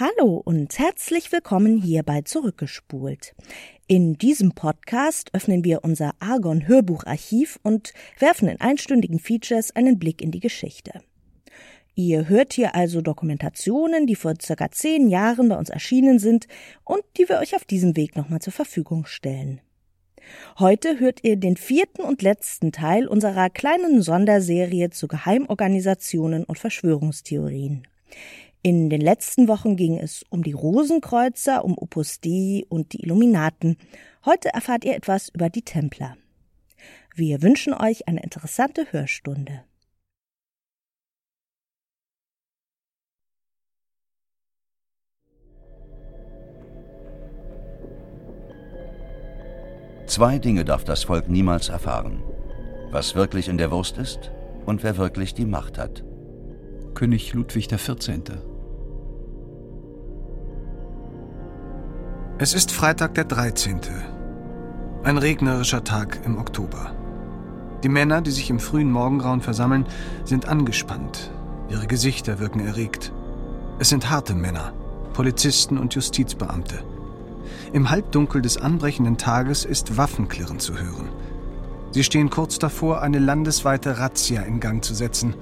Hallo und herzlich willkommen hier bei Zurückgespult. In diesem Podcast öffnen wir unser Argon Hörbucharchiv und werfen in einstündigen Features einen Blick in die Geschichte. Ihr hört hier also Dokumentationen, die vor circa zehn Jahren bei uns erschienen sind und die wir euch auf diesem Weg nochmal zur Verfügung stellen. Heute hört ihr den vierten und letzten Teil unserer kleinen Sonderserie zu Geheimorganisationen und Verschwörungstheorien. In den letzten Wochen ging es um die Rosenkreuzer, um Opus Dei und die Illuminaten. Heute erfahrt ihr etwas über die Templer. Wir wünschen euch eine interessante Hörstunde. Zwei Dinge darf das Volk niemals erfahren. Was wirklich in der Wurst ist und wer wirklich die Macht hat. König Ludwig XIV. Es ist Freitag der 13. Ein regnerischer Tag im Oktober. Die Männer, die sich im frühen Morgengrauen versammeln, sind angespannt. Ihre Gesichter wirken erregt. Es sind harte Männer, Polizisten und Justizbeamte. Im Halbdunkel des anbrechenden Tages ist Waffenklirren zu hören. Sie stehen kurz davor, eine landesweite Razzia in Gang zu setzen.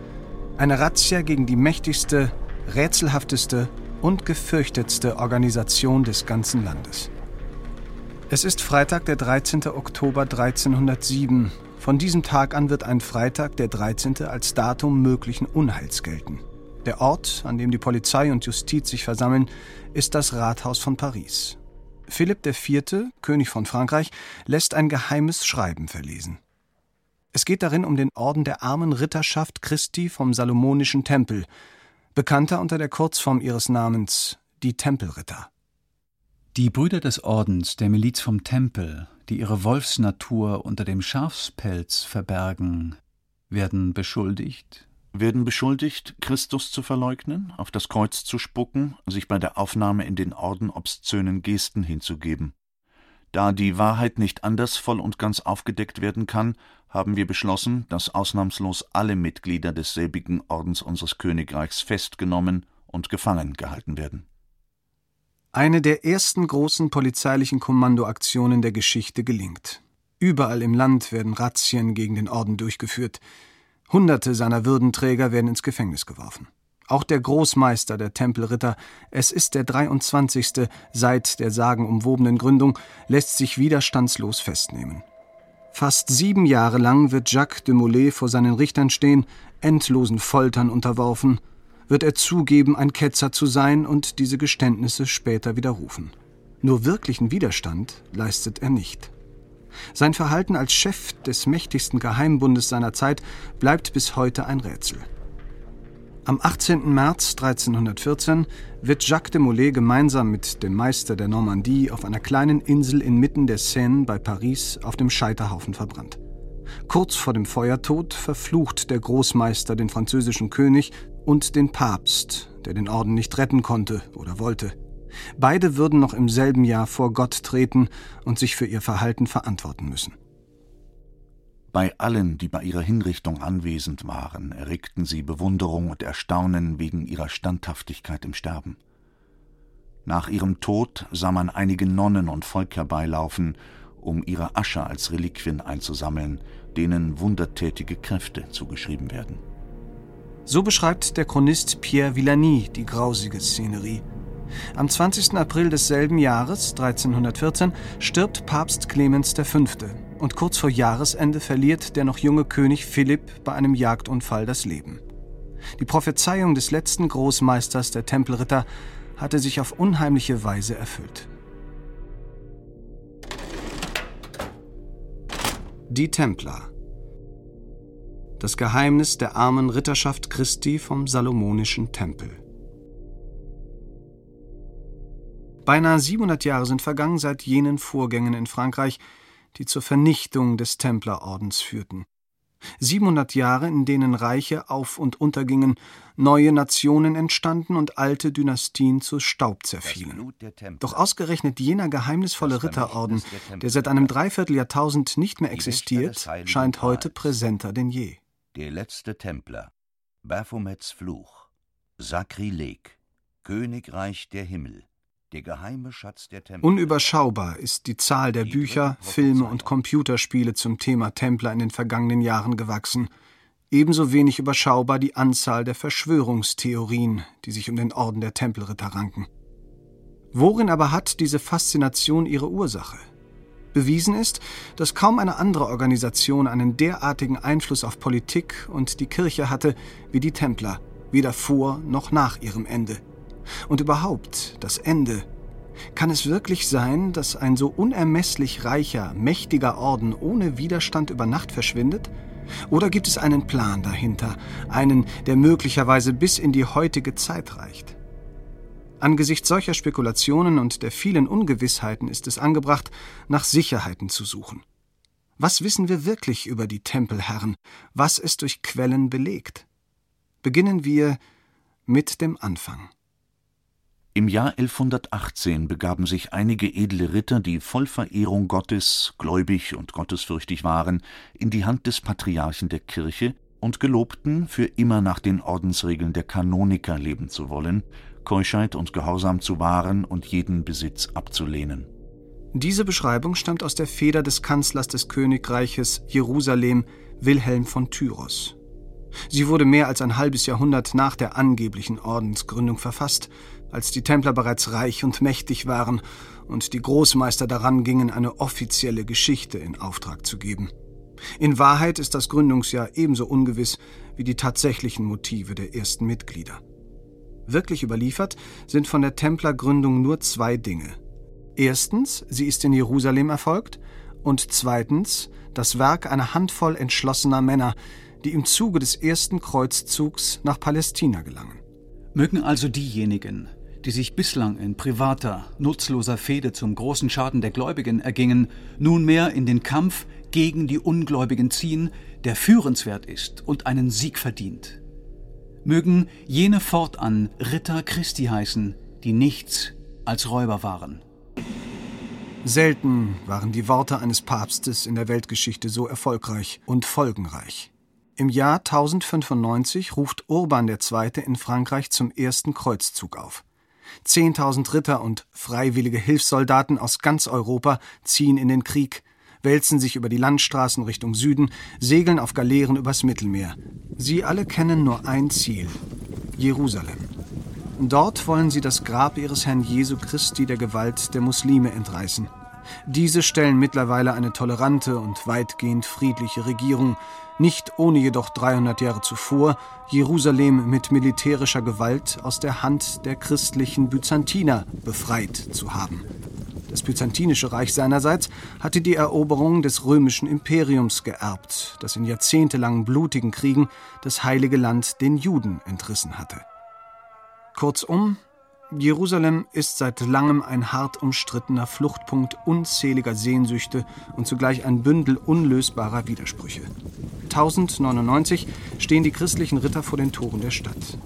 Eine Razzia gegen die mächtigste, rätselhafteste und gefürchtetste Organisation des ganzen Landes. Es ist Freitag, der 13. Oktober 1307. Von diesem Tag an wird ein Freitag, der 13. als Datum möglichen Unheils gelten. Der Ort, an dem die Polizei und Justiz sich versammeln, ist das Rathaus von Paris. Philipp IV., König von Frankreich, lässt ein geheimes Schreiben verlesen. Es geht darin um den Orden der armen Ritterschaft Christi vom Salomonischen Tempel, bekannter unter der Kurzform ihres Namens, die Tempelritter. Die Brüder des Ordens der Miliz vom Tempel, die ihre Wolfsnatur unter dem Schafspelz verbergen, werden beschuldigt, werden beschuldigt, Christus zu verleugnen, auf das Kreuz zu spucken, sich bei der Aufnahme in den Orden obszönen Gesten hinzugeben. Da die Wahrheit nicht anders voll und ganz aufgedeckt werden kann, haben wir beschlossen, dass ausnahmslos alle Mitglieder desselbigen Ordens unseres Königreichs festgenommen und gefangen gehalten werden. Eine der ersten großen polizeilichen Kommandoaktionen der Geschichte gelingt. Überall im Land werden Razzien gegen den Orden durchgeführt. Hunderte seiner Würdenträger werden ins Gefängnis geworfen. Auch der Großmeister der Tempelritter, es ist der 23. seit der sagenumwobenen Gründung, lässt sich widerstandslos festnehmen. Fast sieben Jahre lang wird Jacques de Molay vor seinen Richtern stehen, endlosen Foltern unterworfen, wird er zugeben, ein Ketzer zu sein und diese Geständnisse später widerrufen. Nur wirklichen Widerstand leistet er nicht. Sein Verhalten als Chef des mächtigsten Geheimbundes seiner Zeit bleibt bis heute ein Rätsel. Am 18. März 1314 wird Jacques de Molay gemeinsam mit dem Meister der Normandie auf einer kleinen Insel inmitten der Seine bei Paris auf dem Scheiterhaufen verbrannt. Kurz vor dem Feuertod verflucht der Großmeister den französischen König und den Papst, der den Orden nicht retten konnte oder wollte. Beide würden noch im selben Jahr vor Gott treten und sich für ihr Verhalten verantworten müssen. Bei allen, die bei ihrer Hinrichtung anwesend waren, erregten sie Bewunderung und Erstaunen wegen ihrer Standhaftigkeit im Sterben. Nach ihrem Tod sah man einige Nonnen und Volk herbeilaufen, um ihre Asche als Reliquien einzusammeln, denen wundertätige Kräfte zugeschrieben werden. So beschreibt der Chronist Pierre Villani die grausige Szenerie. Am 20. April desselben Jahres, 1314, stirbt Papst Clemens V. und kurz vor Jahresende verliert der noch junge König Philipp bei einem Jagdunfall das Leben. Die Prophezeiung des letzten Großmeisters der Tempelritter hatte sich auf unheimliche Weise erfüllt. Die Templer Das Geheimnis der armen Ritterschaft Christi vom Salomonischen Tempel. Beinahe 700 Jahre sind vergangen seit jenen Vorgängen in Frankreich, die zur Vernichtung des Templerordens führten. 700 Jahre, in denen Reiche auf und untergingen, neue Nationen entstanden und alte Dynastien zu Staub zerfielen. Doch ausgerechnet jener geheimnisvolle Ritterorden, der seit einem Dreivierteljahrtausend nicht mehr existiert, scheint heute präsenter denn je. Der letzte Templer, Baphomets Fluch, Sakrileg, Königreich der Himmel. Der geheime Schatz der Templer. Unüberschaubar ist die Zahl der Bücher, Filme und Computerspiele zum Thema Templer in den vergangenen Jahren gewachsen. Ebenso wenig überschaubar die Anzahl der Verschwörungstheorien, die sich um den Orden der Tempelritter ranken. Worin aber hat diese Faszination ihre Ursache? Bewiesen ist, dass kaum eine andere Organisation einen derartigen Einfluss auf Politik und die Kirche hatte wie die Templer, weder vor noch nach ihrem Ende. Und überhaupt das Ende. Kann es wirklich sein, dass ein so unermesslich reicher, mächtiger Orden ohne Widerstand über Nacht verschwindet? Oder gibt es einen Plan dahinter, einen, der möglicherweise bis in die heutige Zeit reicht? Angesichts solcher Spekulationen und der vielen Ungewissheiten ist es angebracht, nach Sicherheiten zu suchen. Was wissen wir wirklich über die Tempelherren? Was ist durch Quellen belegt? Beginnen wir mit dem Anfang. Im Jahr 1118 begaben sich einige edle Ritter, die voll Verehrung Gottes, gläubig und gottesfürchtig waren, in die Hand des Patriarchen der Kirche und gelobten, für immer nach den Ordensregeln der Kanoniker leben zu wollen, Keuschheit und Gehorsam zu wahren und jeden Besitz abzulehnen. Diese Beschreibung stammt aus der Feder des Kanzlers des Königreiches Jerusalem, Wilhelm von Tyros. Sie wurde mehr als ein halbes Jahrhundert nach der angeblichen Ordensgründung verfasst als die Templer bereits reich und mächtig waren und die Großmeister daran gingen, eine offizielle Geschichte in Auftrag zu geben. In Wahrheit ist das Gründungsjahr ebenso ungewiss wie die tatsächlichen Motive der ersten Mitglieder. Wirklich überliefert sind von der Templergründung nur zwei Dinge. Erstens, sie ist in Jerusalem erfolgt, und zweitens, das Werk einer Handvoll entschlossener Männer, die im Zuge des ersten Kreuzzugs nach Palästina gelangen. Mögen also diejenigen, die sich bislang in privater, nutzloser Fehde zum großen Schaden der Gläubigen ergingen, nunmehr in den Kampf gegen die Ungläubigen ziehen, der führenswert ist und einen Sieg verdient. Mögen jene fortan Ritter Christi heißen, die nichts als Räuber waren. Selten waren die Worte eines Papstes in der Weltgeschichte so erfolgreich und folgenreich. Im Jahr 1095 ruft Urban II. in Frankreich zum ersten Kreuzzug auf. Zehntausend Ritter und freiwillige Hilfssoldaten aus ganz Europa ziehen in den Krieg, wälzen sich über die Landstraßen Richtung Süden, segeln auf Galeeren übers Mittelmeer. Sie alle kennen nur ein Ziel Jerusalem. Dort wollen sie das Grab ihres Herrn Jesu Christi der Gewalt der Muslime entreißen. Diese stellen mittlerweile eine tolerante und weitgehend friedliche Regierung, nicht ohne jedoch 300 Jahre zuvor Jerusalem mit militärischer Gewalt aus der Hand der christlichen Byzantiner befreit zu haben. Das Byzantinische Reich seinerseits hatte die Eroberung des römischen Imperiums geerbt, das in jahrzehntelangen blutigen Kriegen das heilige Land den Juden entrissen hatte. Kurzum, Jerusalem ist seit langem ein hart umstrittener Fluchtpunkt unzähliger Sehnsüchte und zugleich ein Bündel unlösbarer Widersprüche. 1099 stehen die christlichen Ritter vor den Toren der Stadt.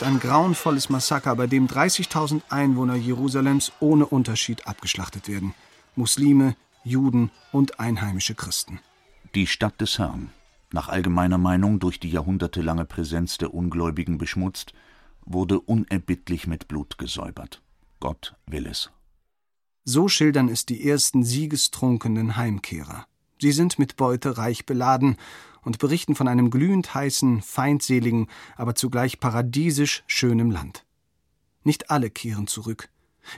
Folgt ein grauenvolles Massaker, bei dem 30.000 Einwohner Jerusalems ohne Unterschied abgeschlachtet werden. Muslime, Juden und einheimische Christen. Die Stadt des Herrn, nach allgemeiner Meinung durch die jahrhundertelange Präsenz der Ungläubigen beschmutzt, wurde unerbittlich mit Blut gesäubert. Gott will es. So schildern es die ersten siegestrunkenen Heimkehrer. Sie sind mit Beute reich beladen und berichten von einem glühend heißen, feindseligen, aber zugleich paradiesisch schönem Land. Nicht alle kehren zurück.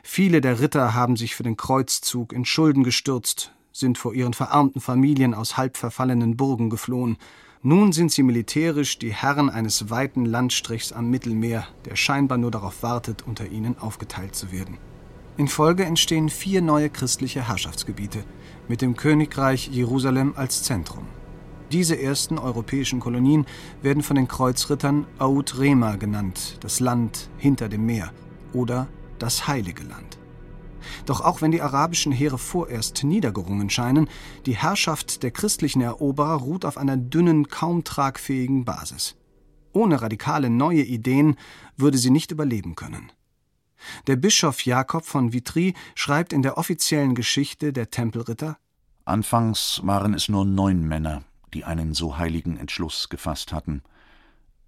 Viele der Ritter haben sich für den Kreuzzug in Schulden gestürzt, sind vor ihren verarmten Familien aus halb verfallenen Burgen geflohen. Nun sind sie militärisch die Herren eines weiten Landstrichs am Mittelmeer, der scheinbar nur darauf wartet, unter ihnen aufgeteilt zu werden. In Folge entstehen vier neue christliche Herrschaftsgebiete, mit dem Königreich Jerusalem als Zentrum. Diese ersten europäischen Kolonien werden von den Kreuzrittern Aut Rema genannt, das Land hinter dem Meer oder das Heilige Land. Doch auch wenn die arabischen Heere vorerst niedergerungen scheinen, die Herrschaft der christlichen Eroberer ruht auf einer dünnen, kaum tragfähigen Basis. Ohne radikale neue Ideen würde sie nicht überleben können. Der Bischof Jakob von Vitry schreibt in der offiziellen Geschichte der Tempelritter Anfangs waren es nur neun Männer, die einen so heiligen Entschluss gefasst hatten.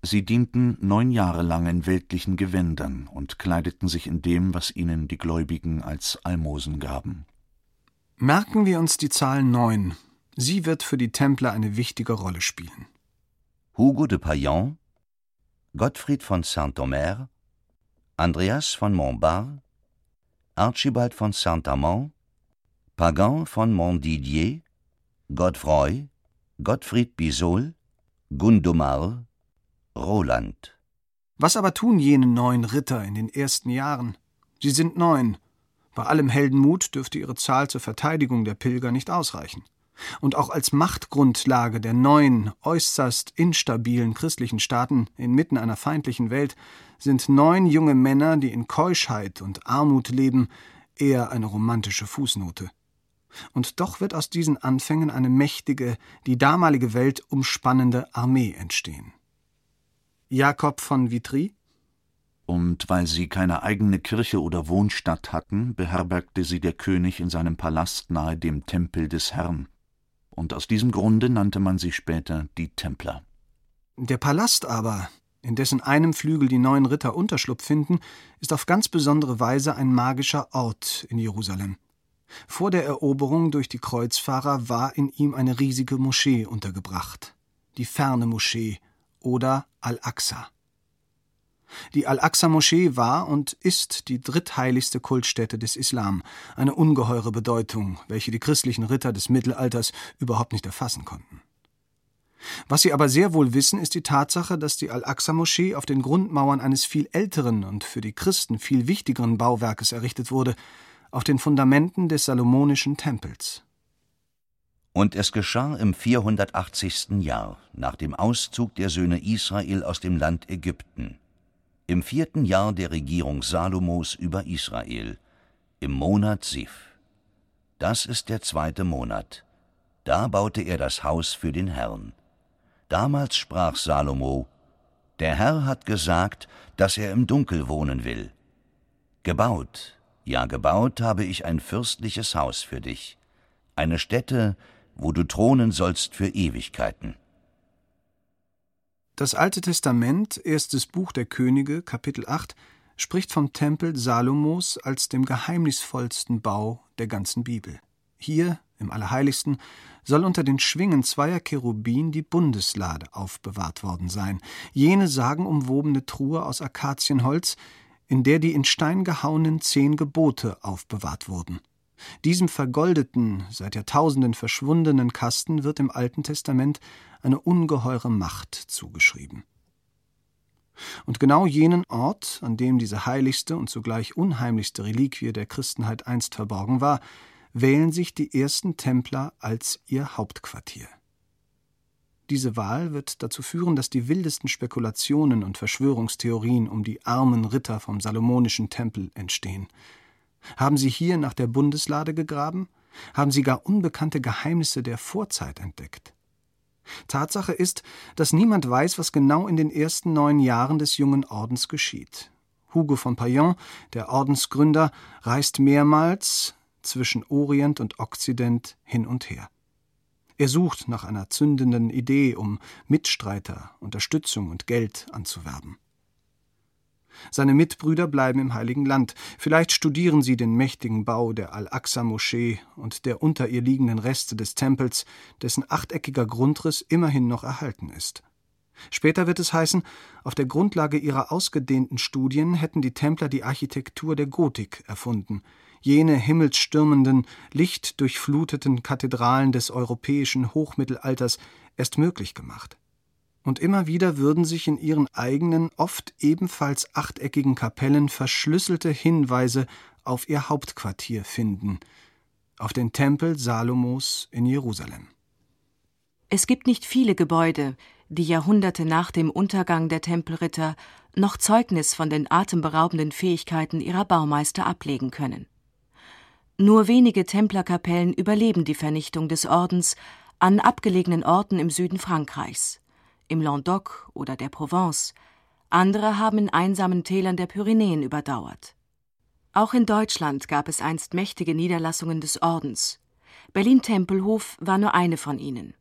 Sie dienten neun Jahre lang in weltlichen Gewändern und kleideten sich in dem, was ihnen die Gläubigen als Almosen gaben. Merken wir uns die Zahl neun. Sie wird für die Templer eine wichtige Rolle spielen. Hugo de Payan, Gottfried von Saint-Omer, Andreas von Montbard, Archibald von Saint-Amand, Pagan von Montdidier, Godefroy, Gottfried Bisol, Gundomar, Roland. Was aber tun jene neun Ritter in den ersten Jahren? Sie sind neun. Bei allem Heldenmut dürfte ihre Zahl zur Verteidigung der Pilger nicht ausreichen. Und auch als Machtgrundlage der neuen, äußerst instabilen christlichen Staaten inmitten einer feindlichen Welt sind neun junge Männer, die in Keuschheit und Armut leben, eher eine romantische Fußnote. Und doch wird aus diesen Anfängen eine mächtige, die damalige Welt umspannende Armee entstehen. Jakob von Vitry? Und weil sie keine eigene Kirche oder Wohnstatt hatten, beherbergte sie der König in seinem Palast nahe dem Tempel des Herrn. Und aus diesem Grunde nannte man sie später die Templer. Der Palast aber, in dessen einem Flügel die neuen Ritter Unterschlupf finden, ist auf ganz besondere Weise ein magischer Ort in Jerusalem. Vor der Eroberung durch die Kreuzfahrer war in ihm eine riesige Moschee untergebracht, die ferne Moschee oder Al-Aqsa. Die Al-Aqsa-Moschee war und ist die drittheiligste Kultstätte des Islam, eine ungeheure Bedeutung, welche die christlichen Ritter des Mittelalters überhaupt nicht erfassen konnten. Was sie aber sehr wohl wissen, ist die Tatsache, dass die Al-Aqsa-Moschee auf den Grundmauern eines viel älteren und für die Christen viel wichtigeren Bauwerkes errichtet wurde, auf den Fundamenten des Salomonischen Tempels. Und es geschah im 480. Jahr, nach dem Auszug der Söhne Israel aus dem Land Ägypten, im vierten Jahr der Regierung Salomos über Israel, im Monat Sif. Das ist der zweite Monat. Da baute er das Haus für den Herrn. Damals sprach Salomo, Der Herr hat gesagt, dass er im Dunkel wohnen will. Gebaut, ja gebaut habe ich ein fürstliches Haus für dich, eine Stätte, wo du thronen sollst für Ewigkeiten. Das Alte Testament, erstes Buch der Könige, Kapitel 8, spricht vom Tempel Salomos als dem geheimnisvollsten Bau der ganzen Bibel. Hier, im Allerheiligsten, soll unter den Schwingen zweier Cherubin die Bundeslade aufbewahrt worden sein, jene sagenumwobene Truhe aus Akazienholz, in der die in Stein gehauenen zehn Gebote aufbewahrt wurden. Diesem vergoldeten, seit Jahrtausenden verschwundenen Kasten wird im Alten Testament eine ungeheure Macht zugeschrieben. Und genau jenen Ort, an dem diese heiligste und zugleich unheimlichste Reliquie der Christenheit einst verborgen war, wählen sich die ersten Templer als ihr Hauptquartier. Diese Wahl wird dazu führen, dass die wildesten Spekulationen und Verschwörungstheorien um die armen Ritter vom Salomonischen Tempel entstehen. Haben sie hier nach der Bundeslade gegraben? Haben sie gar unbekannte Geheimnisse der Vorzeit entdeckt? Tatsache ist, dass niemand weiß, was genau in den ersten neun Jahren des jungen Ordens geschieht. Hugo von Payan, der Ordensgründer, reist mehrmals zwischen Orient und Okzident hin und her. Er sucht nach einer zündenden Idee, um Mitstreiter, Unterstützung und Geld anzuwerben. Seine Mitbrüder bleiben im Heiligen Land. Vielleicht studieren sie den mächtigen Bau der Al-Aqsa-Moschee und der unter ihr liegenden Reste des Tempels, dessen achteckiger Grundriss immerhin noch erhalten ist. Später wird es heißen, auf der Grundlage ihrer ausgedehnten Studien hätten die Templer die Architektur der Gotik erfunden, jene himmelsstürmenden, lichtdurchfluteten Kathedralen des europäischen Hochmittelalters erst möglich gemacht. Und immer wieder würden sich in ihren eigenen, oft ebenfalls achteckigen Kapellen verschlüsselte Hinweise auf ihr Hauptquartier finden, auf den Tempel Salomos in Jerusalem. Es gibt nicht viele Gebäude, die Jahrhunderte nach dem Untergang der Tempelritter noch Zeugnis von den atemberaubenden Fähigkeiten ihrer Baumeister ablegen können. Nur wenige Templerkapellen überleben die Vernichtung des Ordens an abgelegenen Orten im Süden Frankreichs, im Languedoc oder der Provence, andere haben in einsamen Tälern der Pyrenäen überdauert. Auch in Deutschland gab es einst mächtige Niederlassungen des Ordens. Berlin-Tempelhof war nur eine von ihnen.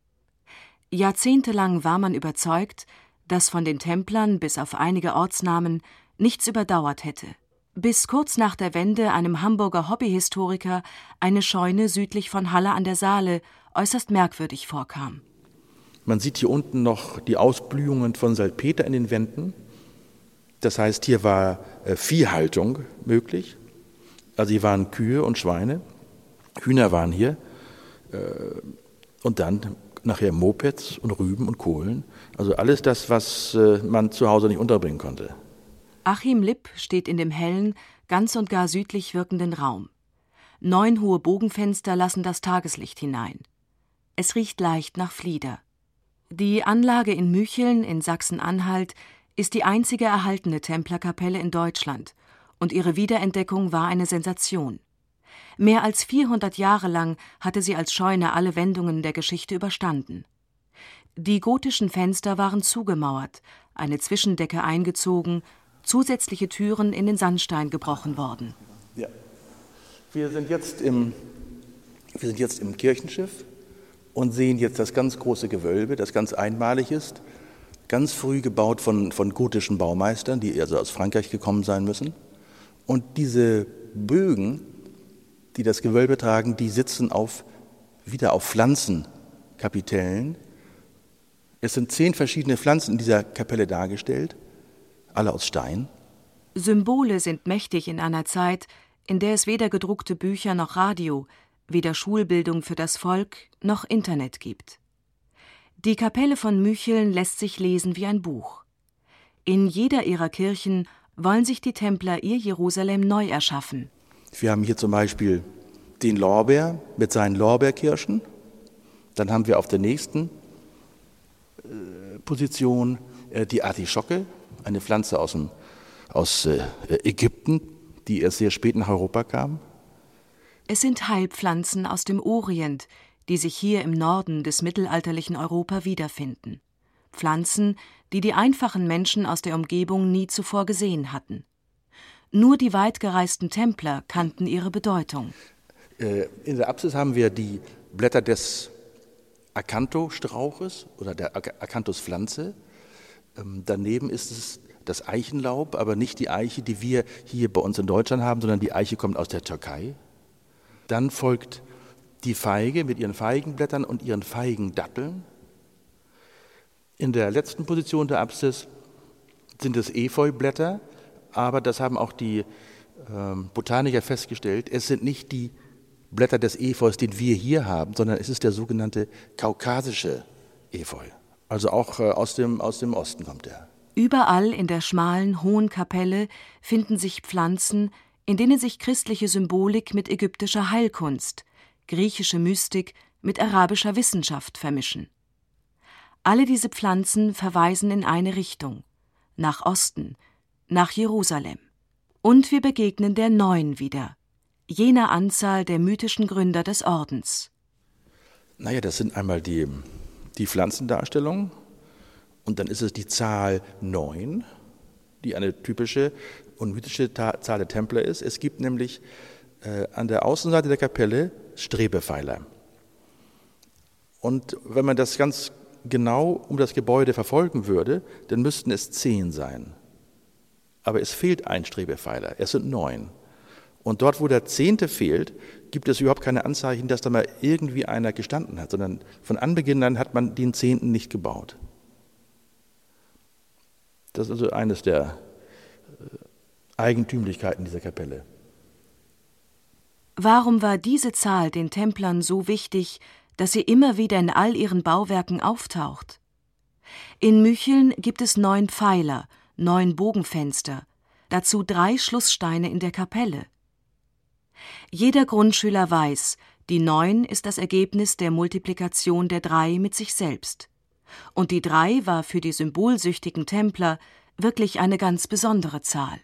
Jahrzehntelang war man überzeugt, dass von den Templern bis auf einige Ortsnamen nichts überdauert hätte, bis kurz nach der Wende einem Hamburger Hobbyhistoriker eine Scheune südlich von Halle an der Saale äußerst merkwürdig vorkam. Man sieht hier unten noch die Ausblühungen von Salpeter in den Wänden. Das heißt, hier war äh, Viehhaltung möglich. Also hier waren Kühe und Schweine, Hühner waren hier. Äh, und dann nachher Mopeds und Rüben und Kohlen. Also alles das, was äh, man zu Hause nicht unterbringen konnte. Achim Lipp steht in dem hellen, ganz und gar südlich wirkenden Raum. Neun hohe Bogenfenster lassen das Tageslicht hinein. Es riecht leicht nach Flieder. Die Anlage in Mücheln in Sachsen-Anhalt ist die einzige erhaltene Templerkapelle in Deutschland und ihre Wiederentdeckung war eine Sensation. Mehr als 400 Jahre lang hatte sie als Scheune alle Wendungen der Geschichte überstanden. Die gotischen Fenster waren zugemauert, eine Zwischendecke eingezogen, zusätzliche Türen in den Sandstein gebrochen worden. Ja. Wir sind jetzt im, wir sind jetzt im Kirchenschiff und sehen jetzt das ganz große Gewölbe, das ganz einmalig ist, ganz früh gebaut von, von gotischen Baumeistern, die also aus Frankreich gekommen sein müssen. Und diese Bögen die das Gewölbe tragen, die sitzen auf, wieder auf Pflanzenkapitellen. Es sind zehn verschiedene Pflanzen in dieser Kapelle dargestellt, alle aus Stein. Symbole sind mächtig in einer Zeit, in der es weder gedruckte Bücher noch Radio, weder Schulbildung für das Volk noch Internet gibt. Die Kapelle von Mücheln lässt sich lesen wie ein Buch. In jeder ihrer Kirchen wollen sich die Templer ihr Jerusalem neu erschaffen. Wir haben hier zum Beispiel den Lorbeer mit seinen Lorbeerkirschen. Dann haben wir auf der nächsten äh, Position äh, die Artischocke, eine Pflanze aus, dem, aus äh, Ägypten, die erst sehr spät nach Europa kam. Es sind Heilpflanzen aus dem Orient, die sich hier im Norden des mittelalterlichen Europa wiederfinden. Pflanzen, die die einfachen Menschen aus der Umgebung nie zuvor gesehen hatten. Nur die weitgereisten Templer kannten ihre Bedeutung. Äh, in der Apsis haben wir die Blätter des Akanthosstrauches oder der Akanthuspflanze. Ähm, daneben ist es das Eichenlaub, aber nicht die Eiche, die wir hier bei uns in Deutschland haben, sondern die Eiche kommt aus der Türkei. Dann folgt die Feige mit ihren Feigenblättern und ihren Feigendatteln. In der letzten Position der Apsis sind es Efeublätter, aber das haben auch die ähm, Botaniker festgestellt, es sind nicht die Blätter des Efeus, den wir hier haben, sondern es ist der sogenannte kaukasische Efeu. Also auch äh, aus, dem, aus dem Osten kommt er. Überall in der schmalen, hohen Kapelle finden sich Pflanzen, in denen sich christliche Symbolik mit ägyptischer Heilkunst, griechische Mystik mit arabischer Wissenschaft vermischen. Alle diese Pflanzen verweisen in eine Richtung, nach Osten, nach Jerusalem. Und wir begegnen der Neuen wieder, jener Anzahl der mythischen Gründer des Ordens. Naja, das sind einmal die, die Pflanzendarstellungen und dann ist es die Zahl neun, die eine typische und mythische Zahl der Templer ist. Es gibt nämlich äh, an der Außenseite der Kapelle Strebepfeiler. Und wenn man das ganz genau um das Gebäude verfolgen würde, dann müssten es zehn sein. Aber es fehlt ein Strebepfeiler, es sind neun. Und dort, wo der zehnte fehlt, gibt es überhaupt keine Anzeichen, dass da mal irgendwie einer gestanden hat, sondern von Anbeginn an hat man den zehnten nicht gebaut. Das ist also eines der äh, Eigentümlichkeiten dieser Kapelle. Warum war diese Zahl den Templern so wichtig, dass sie immer wieder in all ihren Bauwerken auftaucht? In Mücheln gibt es neun Pfeiler, neun Bogenfenster, dazu drei Schlusssteine in der Kapelle. Jeder Grundschüler weiß, die Neun ist das Ergebnis der Multiplikation der Drei mit sich selbst. Und die Drei war für die symbolsüchtigen Templer wirklich eine ganz besondere Zahl.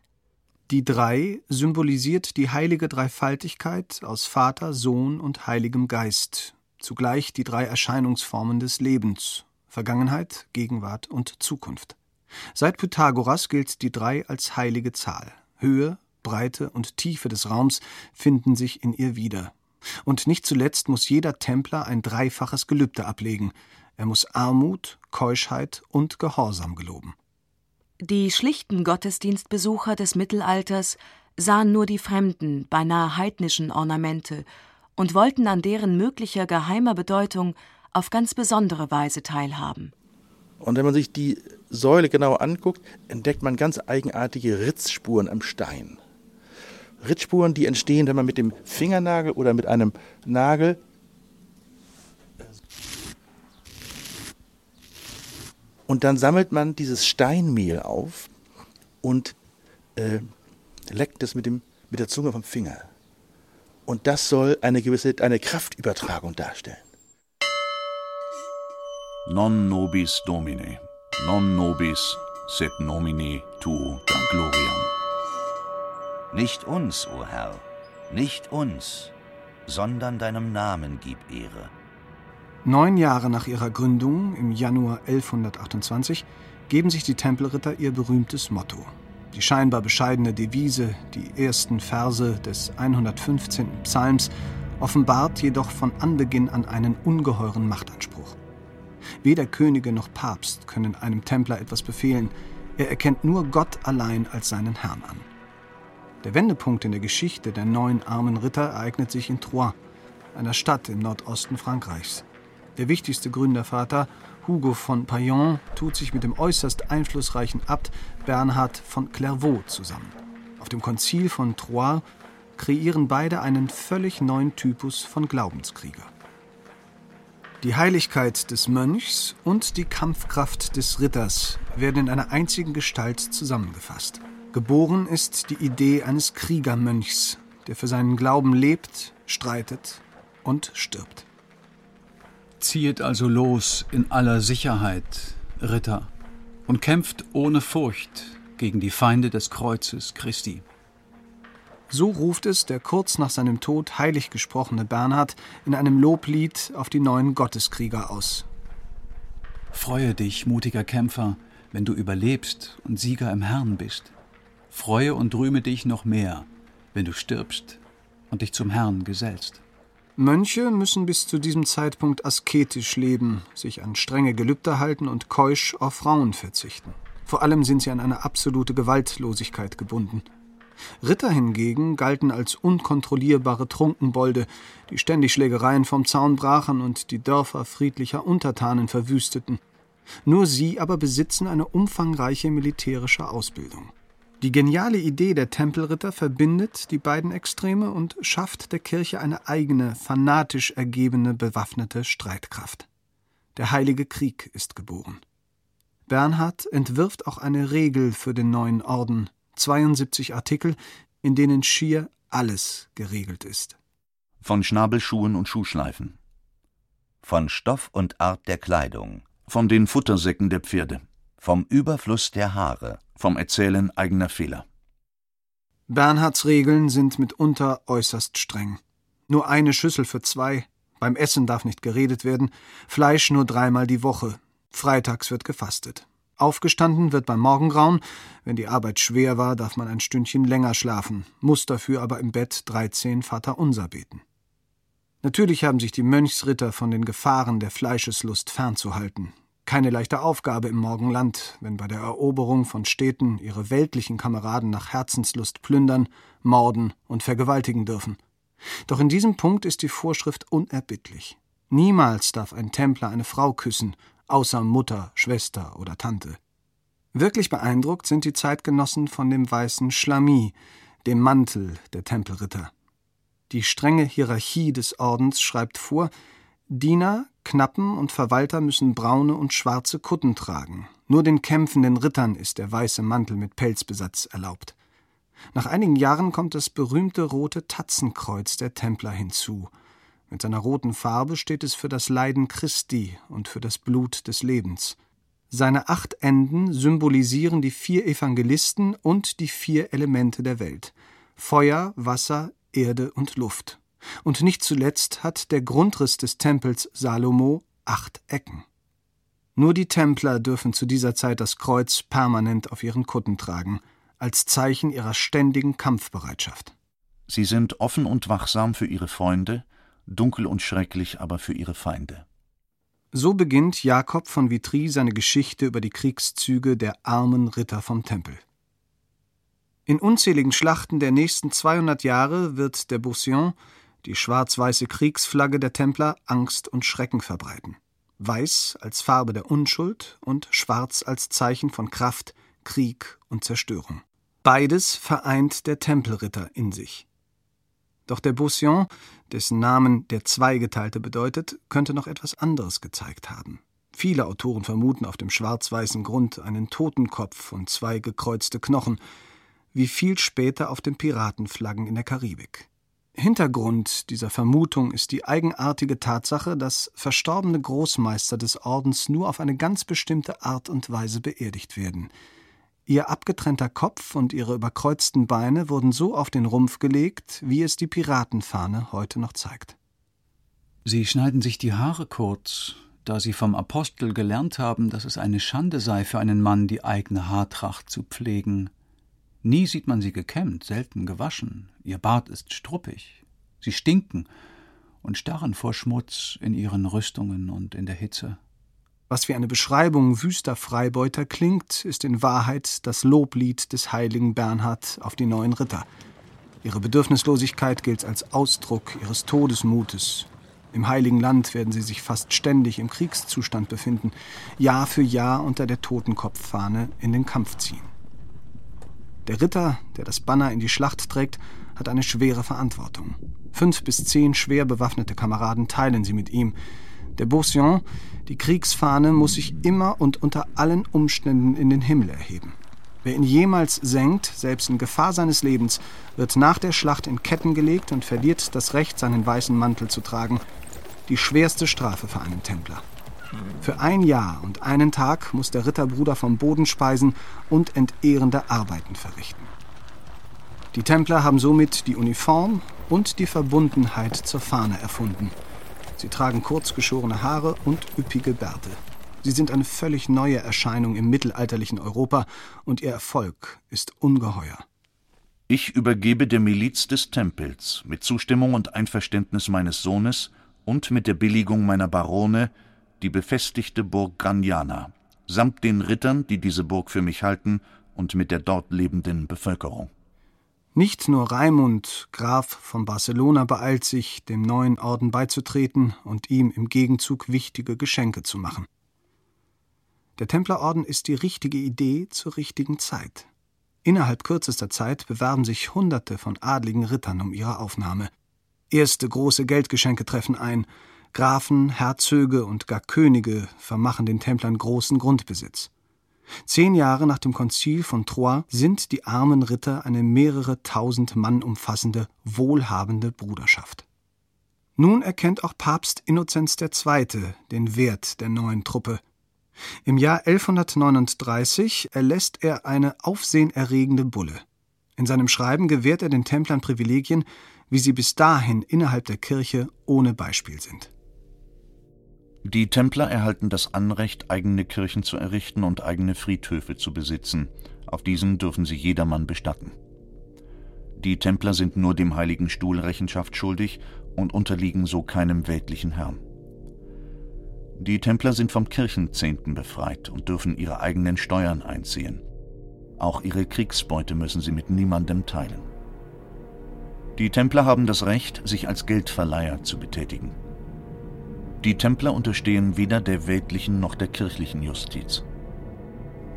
Die Drei symbolisiert die heilige Dreifaltigkeit aus Vater, Sohn und Heiligem Geist, zugleich die drei Erscheinungsformen des Lebens Vergangenheit, Gegenwart und Zukunft. Seit Pythagoras gilt die Drei als heilige Zahl. Höhe, Breite und Tiefe des Raums finden sich in ihr wieder. Und nicht zuletzt muss jeder Templer ein dreifaches Gelübde ablegen. Er muss Armut, Keuschheit und Gehorsam geloben. Die schlichten Gottesdienstbesucher des Mittelalters sahen nur die fremden, beinahe heidnischen Ornamente und wollten an deren möglicher geheimer Bedeutung auf ganz besondere Weise teilhaben. Und wenn man sich die Säule genau anguckt, entdeckt man ganz eigenartige Ritzspuren am Stein. Ritzspuren, die entstehen, wenn man mit dem Fingernagel oder mit einem Nagel und dann sammelt man dieses Steinmehl auf und äh, leckt es mit, dem, mit der Zunge vom Finger. Und das soll eine gewisse eine Kraftübertragung darstellen. Non nobis Domine, non nobis, sed nomine tu da gloriam. Nicht uns, o Herr, nicht uns, sondern deinem Namen gib Ehre. Neun Jahre nach ihrer Gründung im Januar 1128 geben sich die Tempelritter ihr berühmtes Motto. Die scheinbar bescheidene Devise, die ersten Verse des 115. Psalms, offenbart jedoch von Anbeginn an einen ungeheuren Machtanspruch. Weder Könige noch Papst können einem Templer etwas befehlen, er erkennt nur Gott allein als seinen Herrn an. Der Wendepunkt in der Geschichte der neun armen Ritter ereignet sich in Troyes, einer Stadt im Nordosten Frankreichs. Der wichtigste Gründervater, Hugo von Payon, tut sich mit dem äußerst einflussreichen Abt Bernhard von Clairvaux zusammen. Auf dem Konzil von Troyes kreieren beide einen völlig neuen Typus von Glaubenskrieger. Die Heiligkeit des Mönchs und die Kampfkraft des Ritters werden in einer einzigen Gestalt zusammengefasst. Geboren ist die Idee eines Kriegermönchs, der für seinen Glauben lebt, streitet und stirbt. Ziehet also los in aller Sicherheit, Ritter, und kämpft ohne Furcht gegen die Feinde des Kreuzes Christi. So ruft es der kurz nach seinem Tod heilig gesprochene Bernhard in einem Loblied auf die neuen Gotteskrieger aus. Freue dich, mutiger Kämpfer, wenn du überlebst und Sieger im Herrn bist. Freue und rühme dich noch mehr, wenn du stirbst und dich zum Herrn gesellst. Mönche müssen bis zu diesem Zeitpunkt asketisch leben, sich an strenge Gelübde halten und keusch auf Frauen verzichten. Vor allem sind sie an eine absolute Gewaltlosigkeit gebunden. Ritter hingegen galten als unkontrollierbare Trunkenbolde, die ständig Schlägereien vom Zaun brachen und die Dörfer friedlicher Untertanen verwüsteten. Nur sie aber besitzen eine umfangreiche militärische Ausbildung. Die geniale Idee der Tempelritter verbindet die beiden Extreme und schafft der Kirche eine eigene, fanatisch ergebene, bewaffnete Streitkraft. Der Heilige Krieg ist geboren. Bernhard entwirft auch eine Regel für den neuen Orden, 72 Artikel, in denen schier alles geregelt ist. Von Schnabelschuhen und Schuhschleifen. Von Stoff und Art der Kleidung. Von den Futtersäcken der Pferde. Vom Überfluss der Haare vom Erzählen eigener Fehler. Bernhards Regeln sind mitunter äußerst streng. Nur eine Schüssel für zwei, beim Essen darf nicht geredet werden, Fleisch nur dreimal die Woche, freitags wird gefastet. Aufgestanden wird beim Morgengrauen, wenn die Arbeit schwer war, darf man ein Stündchen länger schlafen, muss dafür aber im Bett dreizehn Vaterunser beten. Natürlich haben sich die Mönchsritter von den Gefahren der Fleischeslust fernzuhalten. Keine leichte Aufgabe im Morgenland, wenn bei der Eroberung von Städten ihre weltlichen Kameraden nach Herzenslust plündern, morden und vergewaltigen dürfen. Doch in diesem Punkt ist die Vorschrift unerbittlich. Niemals darf ein Templer eine Frau küssen, außer Mutter, Schwester oder Tante. Wirklich beeindruckt sind die Zeitgenossen von dem weißen Schlami, dem Mantel der Tempelritter. Die strenge Hierarchie des Ordens schreibt vor, Diener, Knappen und Verwalter müssen braune und schwarze Kutten tragen. Nur den kämpfenden Rittern ist der weiße Mantel mit Pelzbesatz erlaubt. Nach einigen Jahren kommt das berühmte rote Tatzenkreuz der Templer hinzu. Mit seiner roten Farbe steht es für das Leiden Christi und für das Blut des Lebens. Seine acht Enden symbolisieren die vier Evangelisten und die vier Elemente der Welt Feuer, Wasser, Erde und Luft. Und nicht zuletzt hat der Grundriss des Tempels Salomo acht Ecken. Nur die Templer dürfen zu dieser Zeit das Kreuz permanent auf ihren Kutten tragen, als Zeichen ihrer ständigen Kampfbereitschaft. Sie sind offen und wachsam für ihre Freunde, dunkel und schrecklich aber für ihre Feinde. So beginnt Jakob von Vitry seine Geschichte über die Kriegszüge der armen Ritter vom Tempel. In unzähligen Schlachten der nächsten 200 Jahre wird der Boussillon, die schwarz-weiße Kriegsflagge der Templer, Angst und Schrecken verbreiten. Weiß als Farbe der Unschuld und schwarz als Zeichen von Kraft, Krieg und Zerstörung. Beides vereint der Tempelritter in sich. Doch der Boussillon, dessen Namen der Zweigeteilte bedeutet, könnte noch etwas anderes gezeigt haben. Viele Autoren vermuten auf dem schwarz-weißen Grund einen Totenkopf und zwei gekreuzte Knochen, wie viel später auf den Piratenflaggen in der Karibik. Hintergrund dieser Vermutung ist die eigenartige Tatsache, dass verstorbene Großmeister des Ordens nur auf eine ganz bestimmte Art und Weise beerdigt werden. Ihr abgetrennter Kopf und ihre überkreuzten Beine wurden so auf den Rumpf gelegt, wie es die Piratenfahne heute noch zeigt. Sie schneiden sich die Haare kurz, da sie vom Apostel gelernt haben, dass es eine Schande sei für einen Mann, die eigene Haartracht zu pflegen, Nie sieht man sie gekämmt, selten gewaschen, ihr Bart ist struppig, sie stinken und starren vor Schmutz in ihren Rüstungen und in der Hitze. Was wie eine Beschreibung wüster Freibeuter klingt, ist in Wahrheit das Loblied des heiligen Bernhard auf die neuen Ritter. Ihre Bedürfnislosigkeit gilt als Ausdruck ihres Todesmutes. Im heiligen Land werden sie sich fast ständig im Kriegszustand befinden, Jahr für Jahr unter der Totenkopffahne in den Kampf ziehen. Der Ritter, der das Banner in die Schlacht trägt, hat eine schwere Verantwortung. Fünf bis zehn schwer bewaffnete Kameraden teilen sie mit ihm. Der Boussillon, die Kriegsfahne, muss sich immer und unter allen Umständen in den Himmel erheben. Wer ihn jemals senkt, selbst in Gefahr seines Lebens, wird nach der Schlacht in Ketten gelegt und verliert das Recht, seinen weißen Mantel zu tragen. Die schwerste Strafe für einen Templer. Für ein Jahr und einen Tag muss der Ritterbruder vom Boden speisen und entehrende Arbeiten verrichten. Die Templer haben somit die Uniform und die Verbundenheit zur Fahne erfunden. Sie tragen kurzgeschorene Haare und üppige Bärte. Sie sind eine völlig neue Erscheinung im mittelalterlichen Europa und ihr Erfolg ist ungeheuer. Ich übergebe der Miliz des Tempels mit Zustimmung und Einverständnis meines Sohnes und mit der Billigung meiner Barone die befestigte Burg Graniana, samt den Rittern, die diese Burg für mich halten, und mit der dort lebenden Bevölkerung. Nicht nur Raimund, Graf von Barcelona, beeilt sich, dem neuen Orden beizutreten und ihm im Gegenzug wichtige Geschenke zu machen. Der Templerorden ist die richtige Idee zur richtigen Zeit. Innerhalb kürzester Zeit bewerben sich Hunderte von adligen Rittern um ihre Aufnahme. Erste große Geldgeschenke treffen ein, Grafen, Herzöge und gar Könige vermachen den Templern großen Grundbesitz. Zehn Jahre nach dem Konzil von Troyes sind die armen Ritter eine mehrere tausend Mann umfassende, wohlhabende Bruderschaft. Nun erkennt auch Papst Innozenz II. den Wert der neuen Truppe. Im Jahr 1139 erlässt er eine aufsehenerregende Bulle. In seinem Schreiben gewährt er den Templern Privilegien, wie sie bis dahin innerhalb der Kirche ohne Beispiel sind. Die Templer erhalten das Anrecht, eigene Kirchen zu errichten und eigene Friedhöfe zu besitzen. Auf diesen dürfen sie jedermann bestatten. Die Templer sind nur dem Heiligen Stuhl Rechenschaft schuldig und unterliegen so keinem weltlichen Herrn. Die Templer sind vom Kirchenzehnten befreit und dürfen ihre eigenen Steuern einziehen. Auch ihre Kriegsbeute müssen sie mit niemandem teilen. Die Templer haben das Recht, sich als Geldverleiher zu betätigen. Die Templer unterstehen weder der weltlichen noch der kirchlichen Justiz.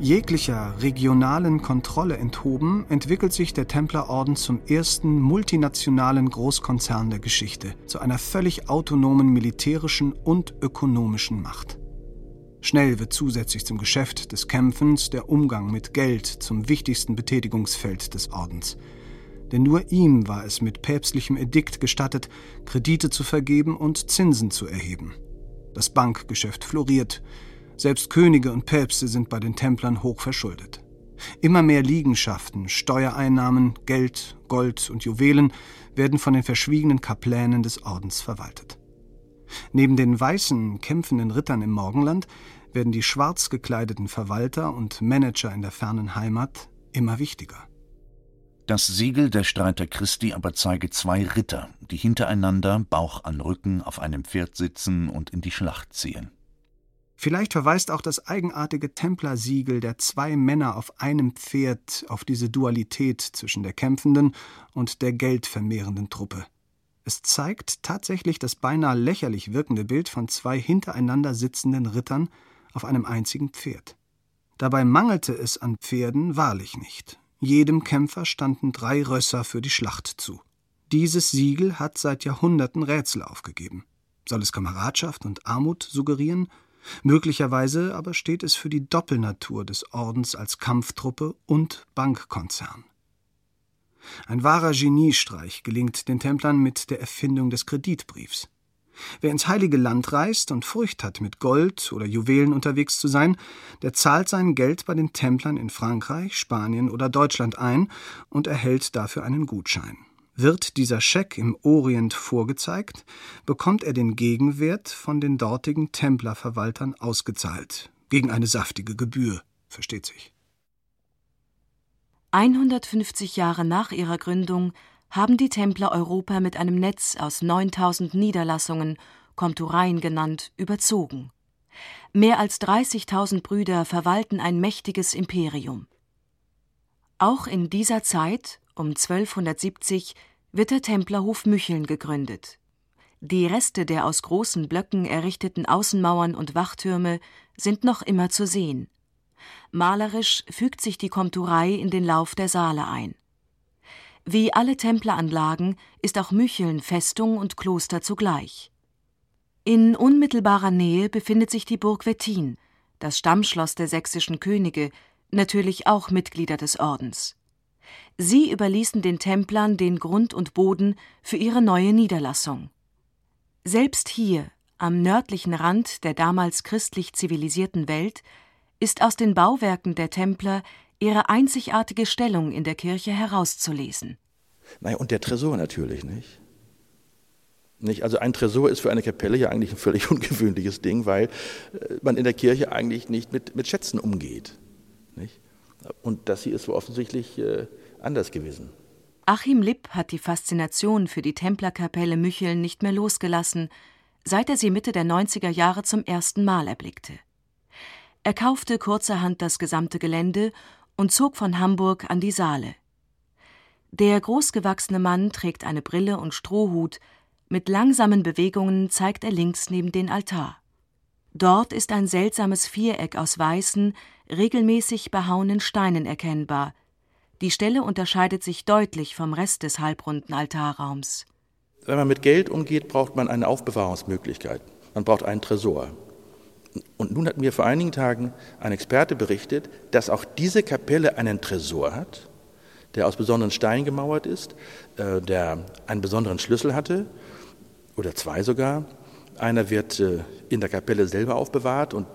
Jeglicher regionalen Kontrolle enthoben, entwickelt sich der Templerorden zum ersten multinationalen Großkonzern der Geschichte, zu einer völlig autonomen militärischen und ökonomischen Macht. Schnell wird zusätzlich zum Geschäft des Kämpfens der Umgang mit Geld zum wichtigsten Betätigungsfeld des Ordens. Denn nur ihm war es mit päpstlichem Edikt gestattet, Kredite zu vergeben und Zinsen zu erheben. Das Bankgeschäft floriert, selbst Könige und Päpste sind bei den Templern hoch verschuldet. Immer mehr Liegenschaften, Steuereinnahmen, Geld, Gold und Juwelen werden von den verschwiegenen Kaplänen des Ordens verwaltet. Neben den weißen, kämpfenden Rittern im Morgenland werden die schwarz gekleideten Verwalter und Manager in der fernen Heimat immer wichtiger. Das Siegel der Streiter Christi aber zeige zwei Ritter, die hintereinander, Bauch an Rücken, auf einem Pferd sitzen und in die Schlacht ziehen. Vielleicht verweist auch das eigenartige Templersiegel der zwei Männer auf einem Pferd auf diese Dualität zwischen der kämpfenden und der geldvermehrenden Truppe. Es zeigt tatsächlich das beinahe lächerlich wirkende Bild von zwei hintereinander sitzenden Rittern auf einem einzigen Pferd. Dabei mangelte es an Pferden wahrlich nicht. Jedem Kämpfer standen drei Rösser für die Schlacht zu. Dieses Siegel hat seit Jahrhunderten Rätsel aufgegeben. Soll es Kameradschaft und Armut suggerieren? Möglicherweise aber steht es für die Doppelnatur des Ordens als Kampftruppe und Bankkonzern. Ein wahrer Geniestreich gelingt den Templern mit der Erfindung des Kreditbriefs. Wer ins Heilige Land reist und Furcht hat, mit Gold oder Juwelen unterwegs zu sein, der zahlt sein Geld bei den Templern in Frankreich, Spanien oder Deutschland ein und erhält dafür einen Gutschein. Wird dieser Scheck im Orient vorgezeigt, bekommt er den Gegenwert von den dortigen Templerverwaltern ausgezahlt, gegen eine saftige Gebühr, versteht sich. 150 Jahre nach ihrer Gründung haben die Templer Europa mit einem Netz aus 9000 Niederlassungen, Komtureien genannt, überzogen. Mehr als 30.000 Brüder verwalten ein mächtiges Imperium. Auch in dieser Zeit um 1270 wird der Templerhof Mücheln gegründet. Die Reste der aus großen Blöcken errichteten Außenmauern und Wachtürme sind noch immer zu sehen. Malerisch fügt sich die Komturei in den Lauf der Saale ein. Wie alle Templeranlagen ist auch Mücheln Festung und Kloster zugleich. In unmittelbarer Nähe befindet sich die Burg Wettin, das Stammschloss der sächsischen Könige, natürlich auch Mitglieder des Ordens. Sie überließen den Templern den Grund und Boden für ihre neue Niederlassung. Selbst hier, am nördlichen Rand der damals christlich zivilisierten Welt, ist aus den Bauwerken der Templer ihre einzigartige Stellung in der Kirche herauszulesen. Naja, und der Tresor natürlich, nicht? Nicht? Also ein Tresor ist für eine Kapelle ja eigentlich ein völlig ungewöhnliches Ding, weil äh, man in der Kirche eigentlich nicht mit, mit Schätzen umgeht. Nicht? Und das hier ist so offensichtlich äh, anders gewesen. Achim Lipp hat die Faszination für die Templerkapelle Mücheln nicht mehr losgelassen, seit er sie Mitte der 90er Jahre zum ersten Mal erblickte. Er kaufte kurzerhand das gesamte Gelände und zog von Hamburg an die Saale. Der großgewachsene Mann trägt eine Brille und Strohhut, mit langsamen Bewegungen zeigt er links neben den Altar. Dort ist ein seltsames Viereck aus weißen, regelmäßig behauenen Steinen erkennbar, die Stelle unterscheidet sich deutlich vom Rest des halbrunden Altarraums. Wenn man mit Geld umgeht, braucht man eine Aufbewahrungsmöglichkeit. Man braucht einen Tresor. Und nun hat mir vor einigen Tagen ein Experte berichtet, dass auch diese Kapelle einen Tresor hat, der aus besonderen Steinen gemauert ist, äh, der einen besonderen Schlüssel hatte, oder zwei sogar. Einer wird äh, in der Kapelle selber aufbewahrt und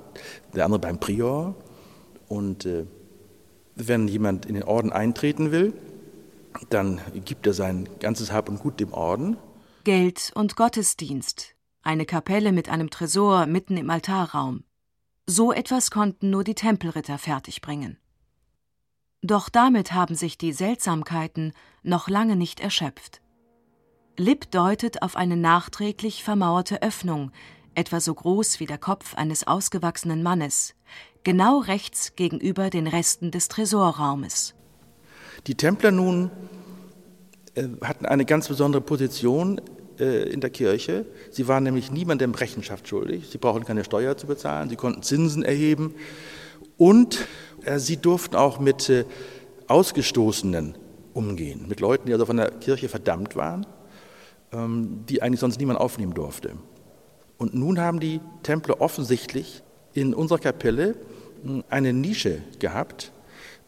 der andere beim Prior. Und äh, wenn jemand in den Orden eintreten will, dann gibt er sein ganzes Hab und Gut dem Orden. Geld und Gottesdienst. Eine Kapelle mit einem Tresor mitten im Altarraum. So etwas konnten nur die Tempelritter fertigbringen. Doch damit haben sich die Seltsamkeiten noch lange nicht erschöpft. Lipp deutet auf eine nachträglich vermauerte Öffnung, etwa so groß wie der Kopf eines ausgewachsenen Mannes, genau rechts gegenüber den Resten des Tresorraumes. Die Templer nun äh, hatten eine ganz besondere Position in der Kirche. Sie waren nämlich niemandem Rechenschaft schuldig. Sie brauchten keine Steuer zu bezahlen. Sie konnten Zinsen erheben. Und Äh, sie durften auch mit äh, Ausgestoßenen umgehen, mit Leuten, die also von der Kirche verdammt waren, ähm, die eigentlich sonst niemand aufnehmen durfte. Und nun haben die Templer offensichtlich in unserer Kapelle hm, eine Nische gehabt,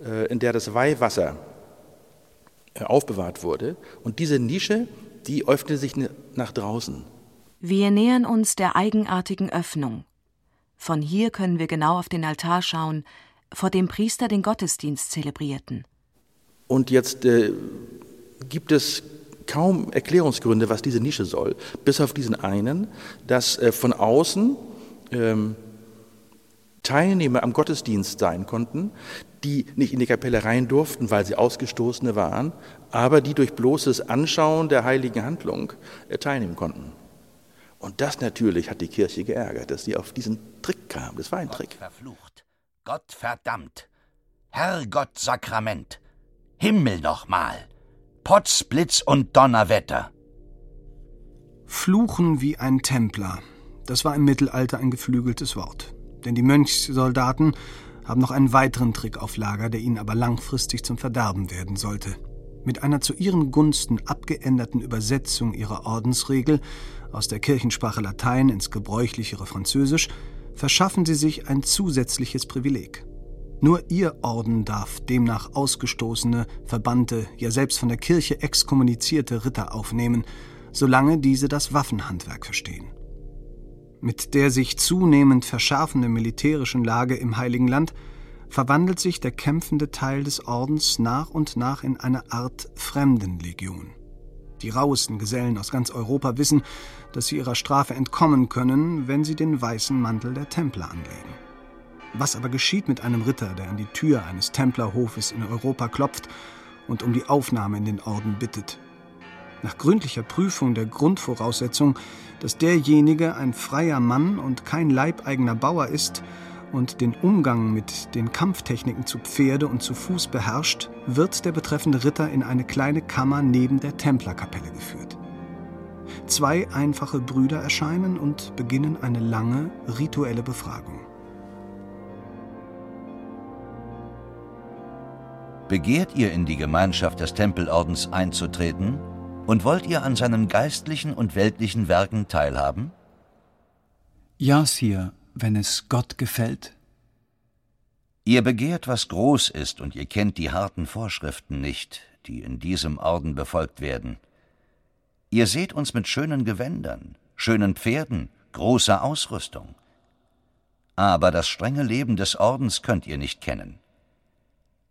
äh, in der das Weihwasser aufbewahrt wurde. Und diese Nische, die öffnete sich nach draußen. Wir nähern uns der eigenartigen Öffnung. Von hier können wir genau auf den Altar schauen, vor dem Priester den Gottesdienst zelebrierten. Und jetzt äh, gibt es kaum Erklärungsgründe, was diese Nische soll, bis auf diesen einen, dass äh, von außen ähm, Teilnehmer am Gottesdienst sein konnten, die nicht in die Kapelle rein durften, weil sie Ausgestoßene waren, aber die durch bloßes Anschauen der heiligen Handlung äh, teilnehmen konnten. Und das natürlich hat die Kirche geärgert, dass sie auf diesen Trick kam. Das war ein Gott Trick. Verflucht, Gott verdammt, Herrgott Sakrament, Himmel nochmal, Potz, Blitz und Donnerwetter. Fluchen wie ein Templer. Das war im Mittelalter ein geflügeltes Wort. Denn die Mönchssoldaten haben noch einen weiteren Trick auf Lager, der ihnen aber langfristig zum Verderben werden sollte. Mit einer zu ihren Gunsten abgeänderten Übersetzung ihrer Ordensregel aus der Kirchensprache Latein ins gebräuchlichere Französisch verschaffen sie sich ein zusätzliches Privileg. Nur ihr Orden darf demnach ausgestoßene, verbannte, ja selbst von der Kirche exkommunizierte Ritter aufnehmen, solange diese das Waffenhandwerk verstehen. Mit der sich zunehmend verschärfenden militärischen Lage im Heiligen Land verwandelt sich der kämpfende Teil des Ordens nach und nach in eine Art Fremdenlegion. Die rauesten Gesellen aus ganz Europa wissen, dass sie ihrer Strafe entkommen können, wenn sie den weißen Mantel der Templer anlegen. Was aber geschieht mit einem Ritter, der an die Tür eines Templerhofes in Europa klopft und um die Aufnahme in den Orden bittet? Nach gründlicher Prüfung der Grundvoraussetzung, dass derjenige ein freier Mann und kein leibeigener Bauer ist, und den Umgang mit den Kampftechniken zu Pferde und zu Fuß beherrscht, wird der betreffende Ritter in eine kleine Kammer neben der Templerkapelle geführt. Zwei einfache Brüder erscheinen und beginnen eine lange rituelle Befragung. Begehrt ihr in die Gemeinschaft des Tempelordens einzutreten und wollt ihr an seinen geistlichen und weltlichen Werken teilhaben? Ja, Sir, wenn es Gott gefällt? Ihr begehrt, was groß ist, und ihr kennt die harten Vorschriften nicht, die in diesem Orden befolgt werden. Ihr seht uns mit schönen Gewändern, schönen Pferden, großer Ausrüstung. Aber das strenge Leben des Ordens könnt ihr nicht kennen.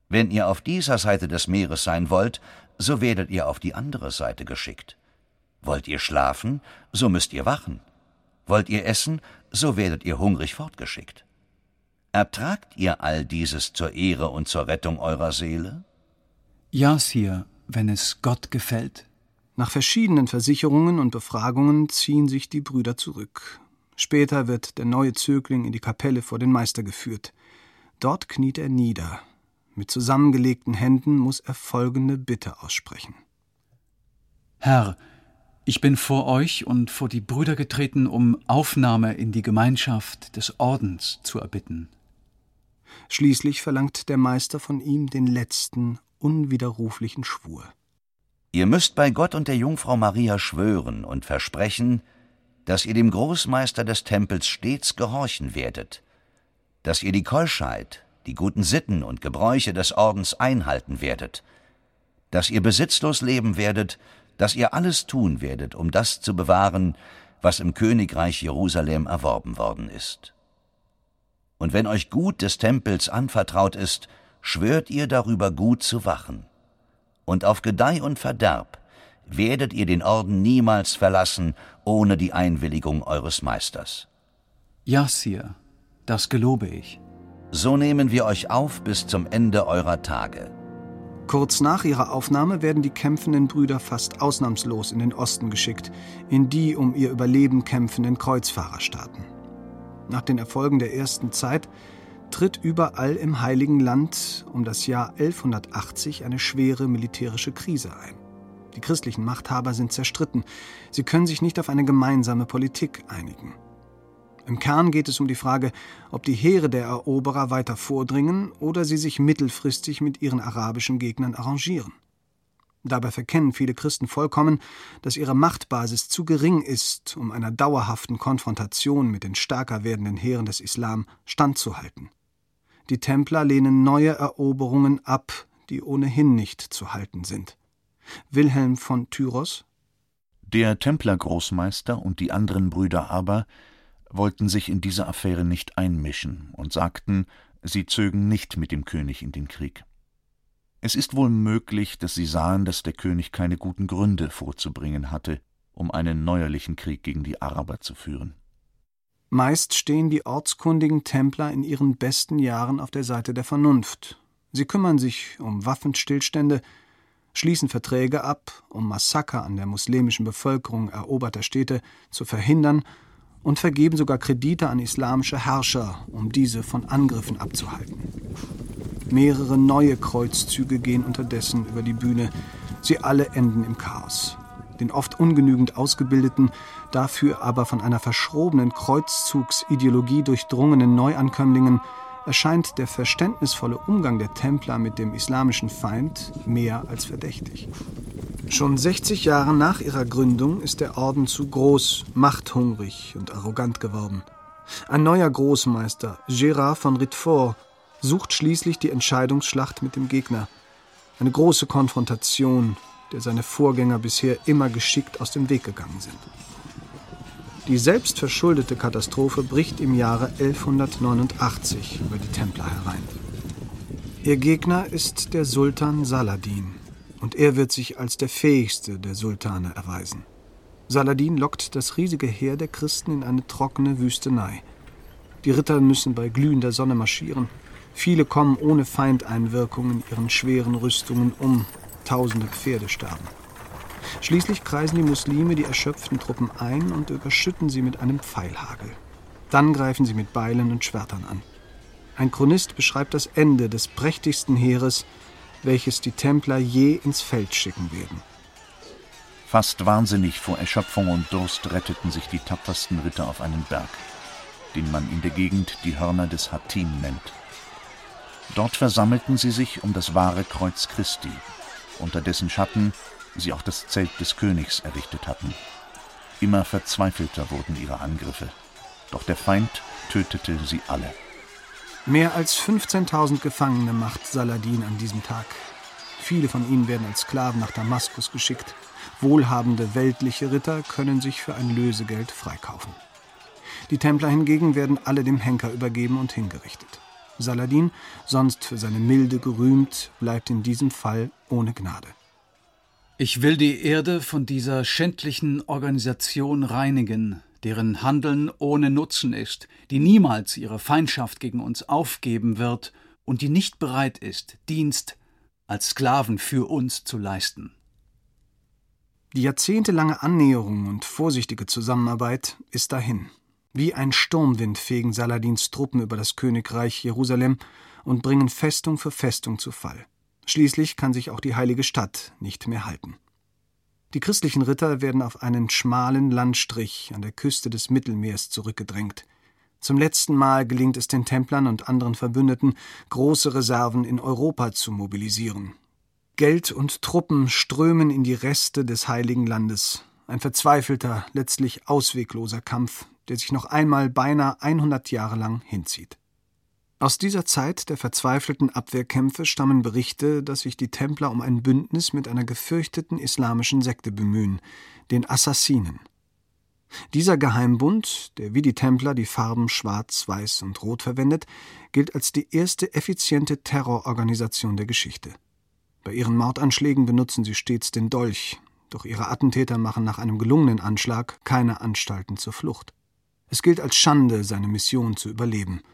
Wenn ihr auf dieser Seite des Meeres sein wollt, so werdet ihr auf die andere Seite geschickt. Wollt ihr schlafen, so müsst ihr wachen. Wollt ihr essen, so werdet ihr hungrig fortgeschickt. Ertragt ihr all dieses zur Ehre und zur Rettung eurer Seele? Ja, Sir, wenn es Gott gefällt. Nach verschiedenen Versicherungen und Befragungen ziehen sich die Brüder zurück. Später wird der neue Zögling in die Kapelle vor den Meister geführt. Dort kniet er nieder. Mit zusammengelegten Händen muss er folgende Bitte aussprechen. Herr, ich bin vor euch und vor die Brüder getreten, um Aufnahme in die Gemeinschaft des Ordens zu erbitten. Schließlich verlangt der Meister von ihm den letzten, unwiderruflichen Schwur. Ihr müsst bei Gott und der Jungfrau Maria schwören und versprechen, dass ihr dem Großmeister des Tempels stets gehorchen werdet, dass ihr die Keuschheit, die guten Sitten und Gebräuche des Ordens einhalten werdet, dass ihr besitzlos leben werdet dass ihr alles tun werdet, um das zu bewahren, was im Königreich Jerusalem erworben worden ist. Und wenn euch Gut des Tempels anvertraut ist, schwört ihr darüber gut zu wachen. Und auf Gedeih und Verderb werdet ihr den Orden niemals verlassen, ohne die Einwilligung eures Meisters. Ja, Sir, das gelobe ich. So nehmen wir euch auf bis zum Ende eurer Tage. Kurz nach ihrer Aufnahme werden die kämpfenden Brüder fast ausnahmslos in den Osten geschickt, in die um ihr Überleben kämpfenden Kreuzfahrerstaaten. Nach den Erfolgen der ersten Zeit tritt überall im Heiligen Land um das Jahr 1180 eine schwere militärische Krise ein. Die christlichen Machthaber sind zerstritten. Sie können sich nicht auf eine gemeinsame Politik einigen. Im Kern geht es um die Frage, ob die Heere der Eroberer weiter vordringen oder sie sich mittelfristig mit ihren arabischen Gegnern arrangieren. Dabei verkennen viele Christen vollkommen, dass ihre Machtbasis zu gering ist, um einer dauerhaften Konfrontation mit den stärker werdenden Heeren des Islam standzuhalten. Die Templer lehnen neue Eroberungen ab, die ohnehin nicht zu halten sind. Wilhelm von Tyros Der Templergroßmeister und die anderen Brüder aber wollten sich in diese Affäre nicht einmischen und sagten, sie zögen nicht mit dem König in den Krieg. Es ist wohl möglich, dass sie sahen, dass der König keine guten Gründe vorzubringen hatte, um einen neuerlichen Krieg gegen die Araber zu führen. Meist stehen die ortskundigen Templer in ihren besten Jahren auf der Seite der Vernunft. Sie kümmern sich um Waffenstillstände, schließen Verträge ab, um Massaker an der muslimischen Bevölkerung eroberter Städte zu verhindern und vergeben sogar Kredite an islamische Herrscher, um diese von Angriffen abzuhalten. Mehrere neue Kreuzzüge gehen unterdessen über die Bühne. Sie alle enden im Chaos. Den oft ungenügend ausgebildeten, dafür aber von einer verschrobenen Kreuzzugsideologie durchdrungenen Neuankömmlingen erscheint der verständnisvolle Umgang der Templer mit dem islamischen Feind mehr als verdächtig. Schon 60 Jahre nach ihrer Gründung ist der Orden zu groß, machthungrig und arrogant geworden. Ein neuer Großmeister, Gérard von Ritfort, sucht schließlich die Entscheidungsschlacht mit dem Gegner. Eine große Konfrontation, der seine Vorgänger bisher immer geschickt aus dem Weg gegangen sind. Die selbstverschuldete Katastrophe bricht im Jahre 1189 über die Templer herein. Ihr Gegner ist der Sultan Saladin, und er wird sich als der fähigste der Sultane erweisen. Saladin lockt das riesige Heer der Christen in eine trockene Wüstenei. Die Ritter müssen bei glühender Sonne marschieren. Viele kommen ohne Feindeinwirkung in ihren schweren Rüstungen um. Tausende Pferde sterben. Schließlich kreisen die Muslime die erschöpften Truppen ein und überschütten sie mit einem Pfeilhagel. Dann greifen sie mit Beilen und Schwertern an. Ein Chronist beschreibt das Ende des prächtigsten Heeres, welches die Templer je ins Feld schicken werden. Fast wahnsinnig vor Erschöpfung und Durst retteten sich die tapfersten Ritter auf einen Berg, den man in der Gegend die Hörner des Hattin nennt. Dort versammelten sie sich um das wahre Kreuz Christi, unter dessen Schatten sie auch das Zelt des Königs errichtet hatten. Immer verzweifelter wurden ihre Angriffe, doch der Feind tötete sie alle. Mehr als 15.000 Gefangene macht Saladin an diesem Tag. Viele von ihnen werden als Sklaven nach Damaskus geschickt. Wohlhabende weltliche Ritter können sich für ein Lösegeld freikaufen. Die Templer hingegen werden alle dem Henker übergeben und hingerichtet. Saladin, sonst für seine Milde gerühmt, bleibt in diesem Fall ohne Gnade. Ich will die Erde von dieser schändlichen Organisation reinigen, deren Handeln ohne Nutzen ist, die niemals ihre Feindschaft gegen uns aufgeben wird und die nicht bereit ist, Dienst als Sklaven für uns zu leisten. Die jahrzehntelange Annäherung und vorsichtige Zusammenarbeit ist dahin. Wie ein Sturmwind fegen Saladins Truppen über das Königreich Jerusalem und bringen Festung für Festung zu Fall. Schließlich kann sich auch die heilige Stadt nicht mehr halten. Die christlichen Ritter werden auf einen schmalen Landstrich an der Küste des Mittelmeers zurückgedrängt. Zum letzten Mal gelingt es den Templern und anderen Verbündeten, große Reserven in Europa zu mobilisieren. Geld und Truppen strömen in die Reste des heiligen Landes. Ein verzweifelter, letztlich auswegloser Kampf, der sich noch einmal beinahe 100 Jahre lang hinzieht. Aus dieser Zeit der verzweifelten Abwehrkämpfe stammen Berichte, dass sich die Templer um ein Bündnis mit einer gefürchteten islamischen Sekte bemühen, den Assassinen. Dieser Geheimbund, der wie die Templer die Farben Schwarz, Weiß und Rot verwendet, gilt als die erste effiziente Terrororganisation der Geschichte. Bei ihren Mordanschlägen benutzen sie stets den Dolch, doch ihre Attentäter machen nach einem gelungenen Anschlag keine Anstalten zur Flucht. Es gilt als Schande, seine Mission zu überleben –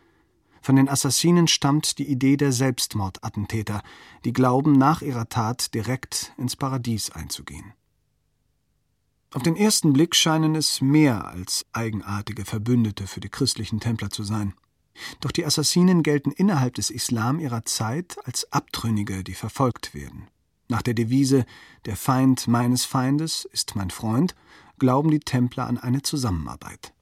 von den Assassinen stammt die Idee der Selbstmordattentäter, die glauben, nach ihrer Tat direkt ins Paradies einzugehen. Auf den ersten Blick scheinen es mehr als eigenartige Verbündete für die christlichen Templer zu sein. Doch die Assassinen gelten innerhalb des Islam ihrer Zeit als Abtrünnige, die verfolgt werden. Nach der Devise Der Feind meines Feindes ist mein Freund glauben die Templer an eine Zusammenarbeit.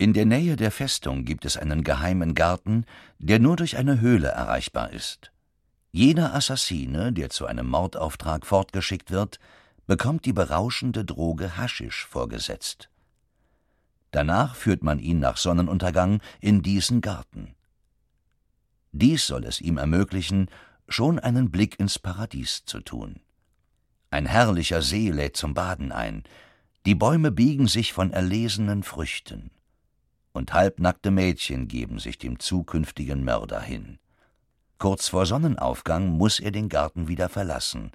In der Nähe der Festung gibt es einen geheimen Garten, der nur durch eine Höhle erreichbar ist. Jeder Assassine, der zu einem Mordauftrag fortgeschickt wird, bekommt die berauschende Droge Haschisch vorgesetzt. Danach führt man ihn nach Sonnenuntergang in diesen Garten. Dies soll es ihm ermöglichen, schon einen Blick ins Paradies zu tun. Ein herrlicher See lädt zum Baden ein, die Bäume biegen sich von erlesenen Früchten, und halbnackte Mädchen geben sich dem zukünftigen Mörder hin. Kurz vor Sonnenaufgang muss er den Garten wieder verlassen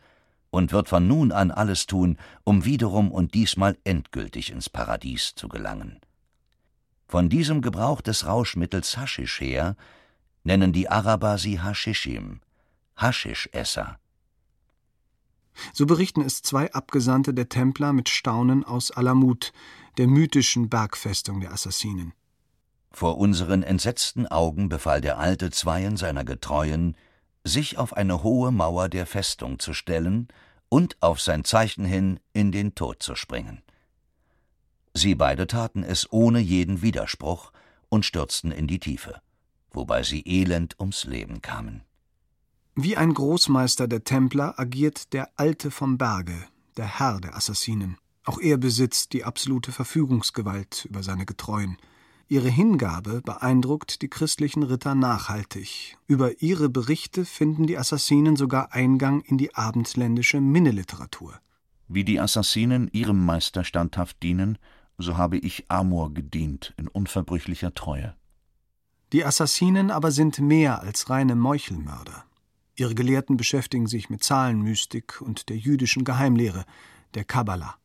und wird von nun an alles tun, um wiederum und diesmal endgültig ins Paradies zu gelangen. Von diesem Gebrauch des Rauschmittels Haschisch her nennen die Araber sie Haschischim, Haschischesser. So berichten es zwei Abgesandte der Templer mit Staunen aus Alamut, der mythischen Bergfestung der Assassinen. Vor unseren entsetzten Augen befahl der Alte zweien seiner Getreuen, sich auf eine hohe Mauer der Festung zu stellen und auf sein Zeichen hin in den Tod zu springen. Sie beide taten es ohne jeden Widerspruch und stürzten in die Tiefe, wobei sie elend ums Leben kamen. Wie ein Großmeister der Templer agiert der Alte vom Berge, der Herr der Assassinen. Auch er besitzt die absolute Verfügungsgewalt über seine Getreuen. Ihre Hingabe beeindruckt die christlichen Ritter nachhaltig. Über ihre Berichte finden die Assassinen sogar Eingang in die abendländische Minneliteratur. Wie die Assassinen ihrem Meister standhaft dienen, so habe ich Amor gedient in unverbrüchlicher Treue. Die Assassinen aber sind mehr als reine Meuchelmörder. Ihre Gelehrten beschäftigen sich mit Zahlenmystik und der jüdischen Geheimlehre, der Kabbala.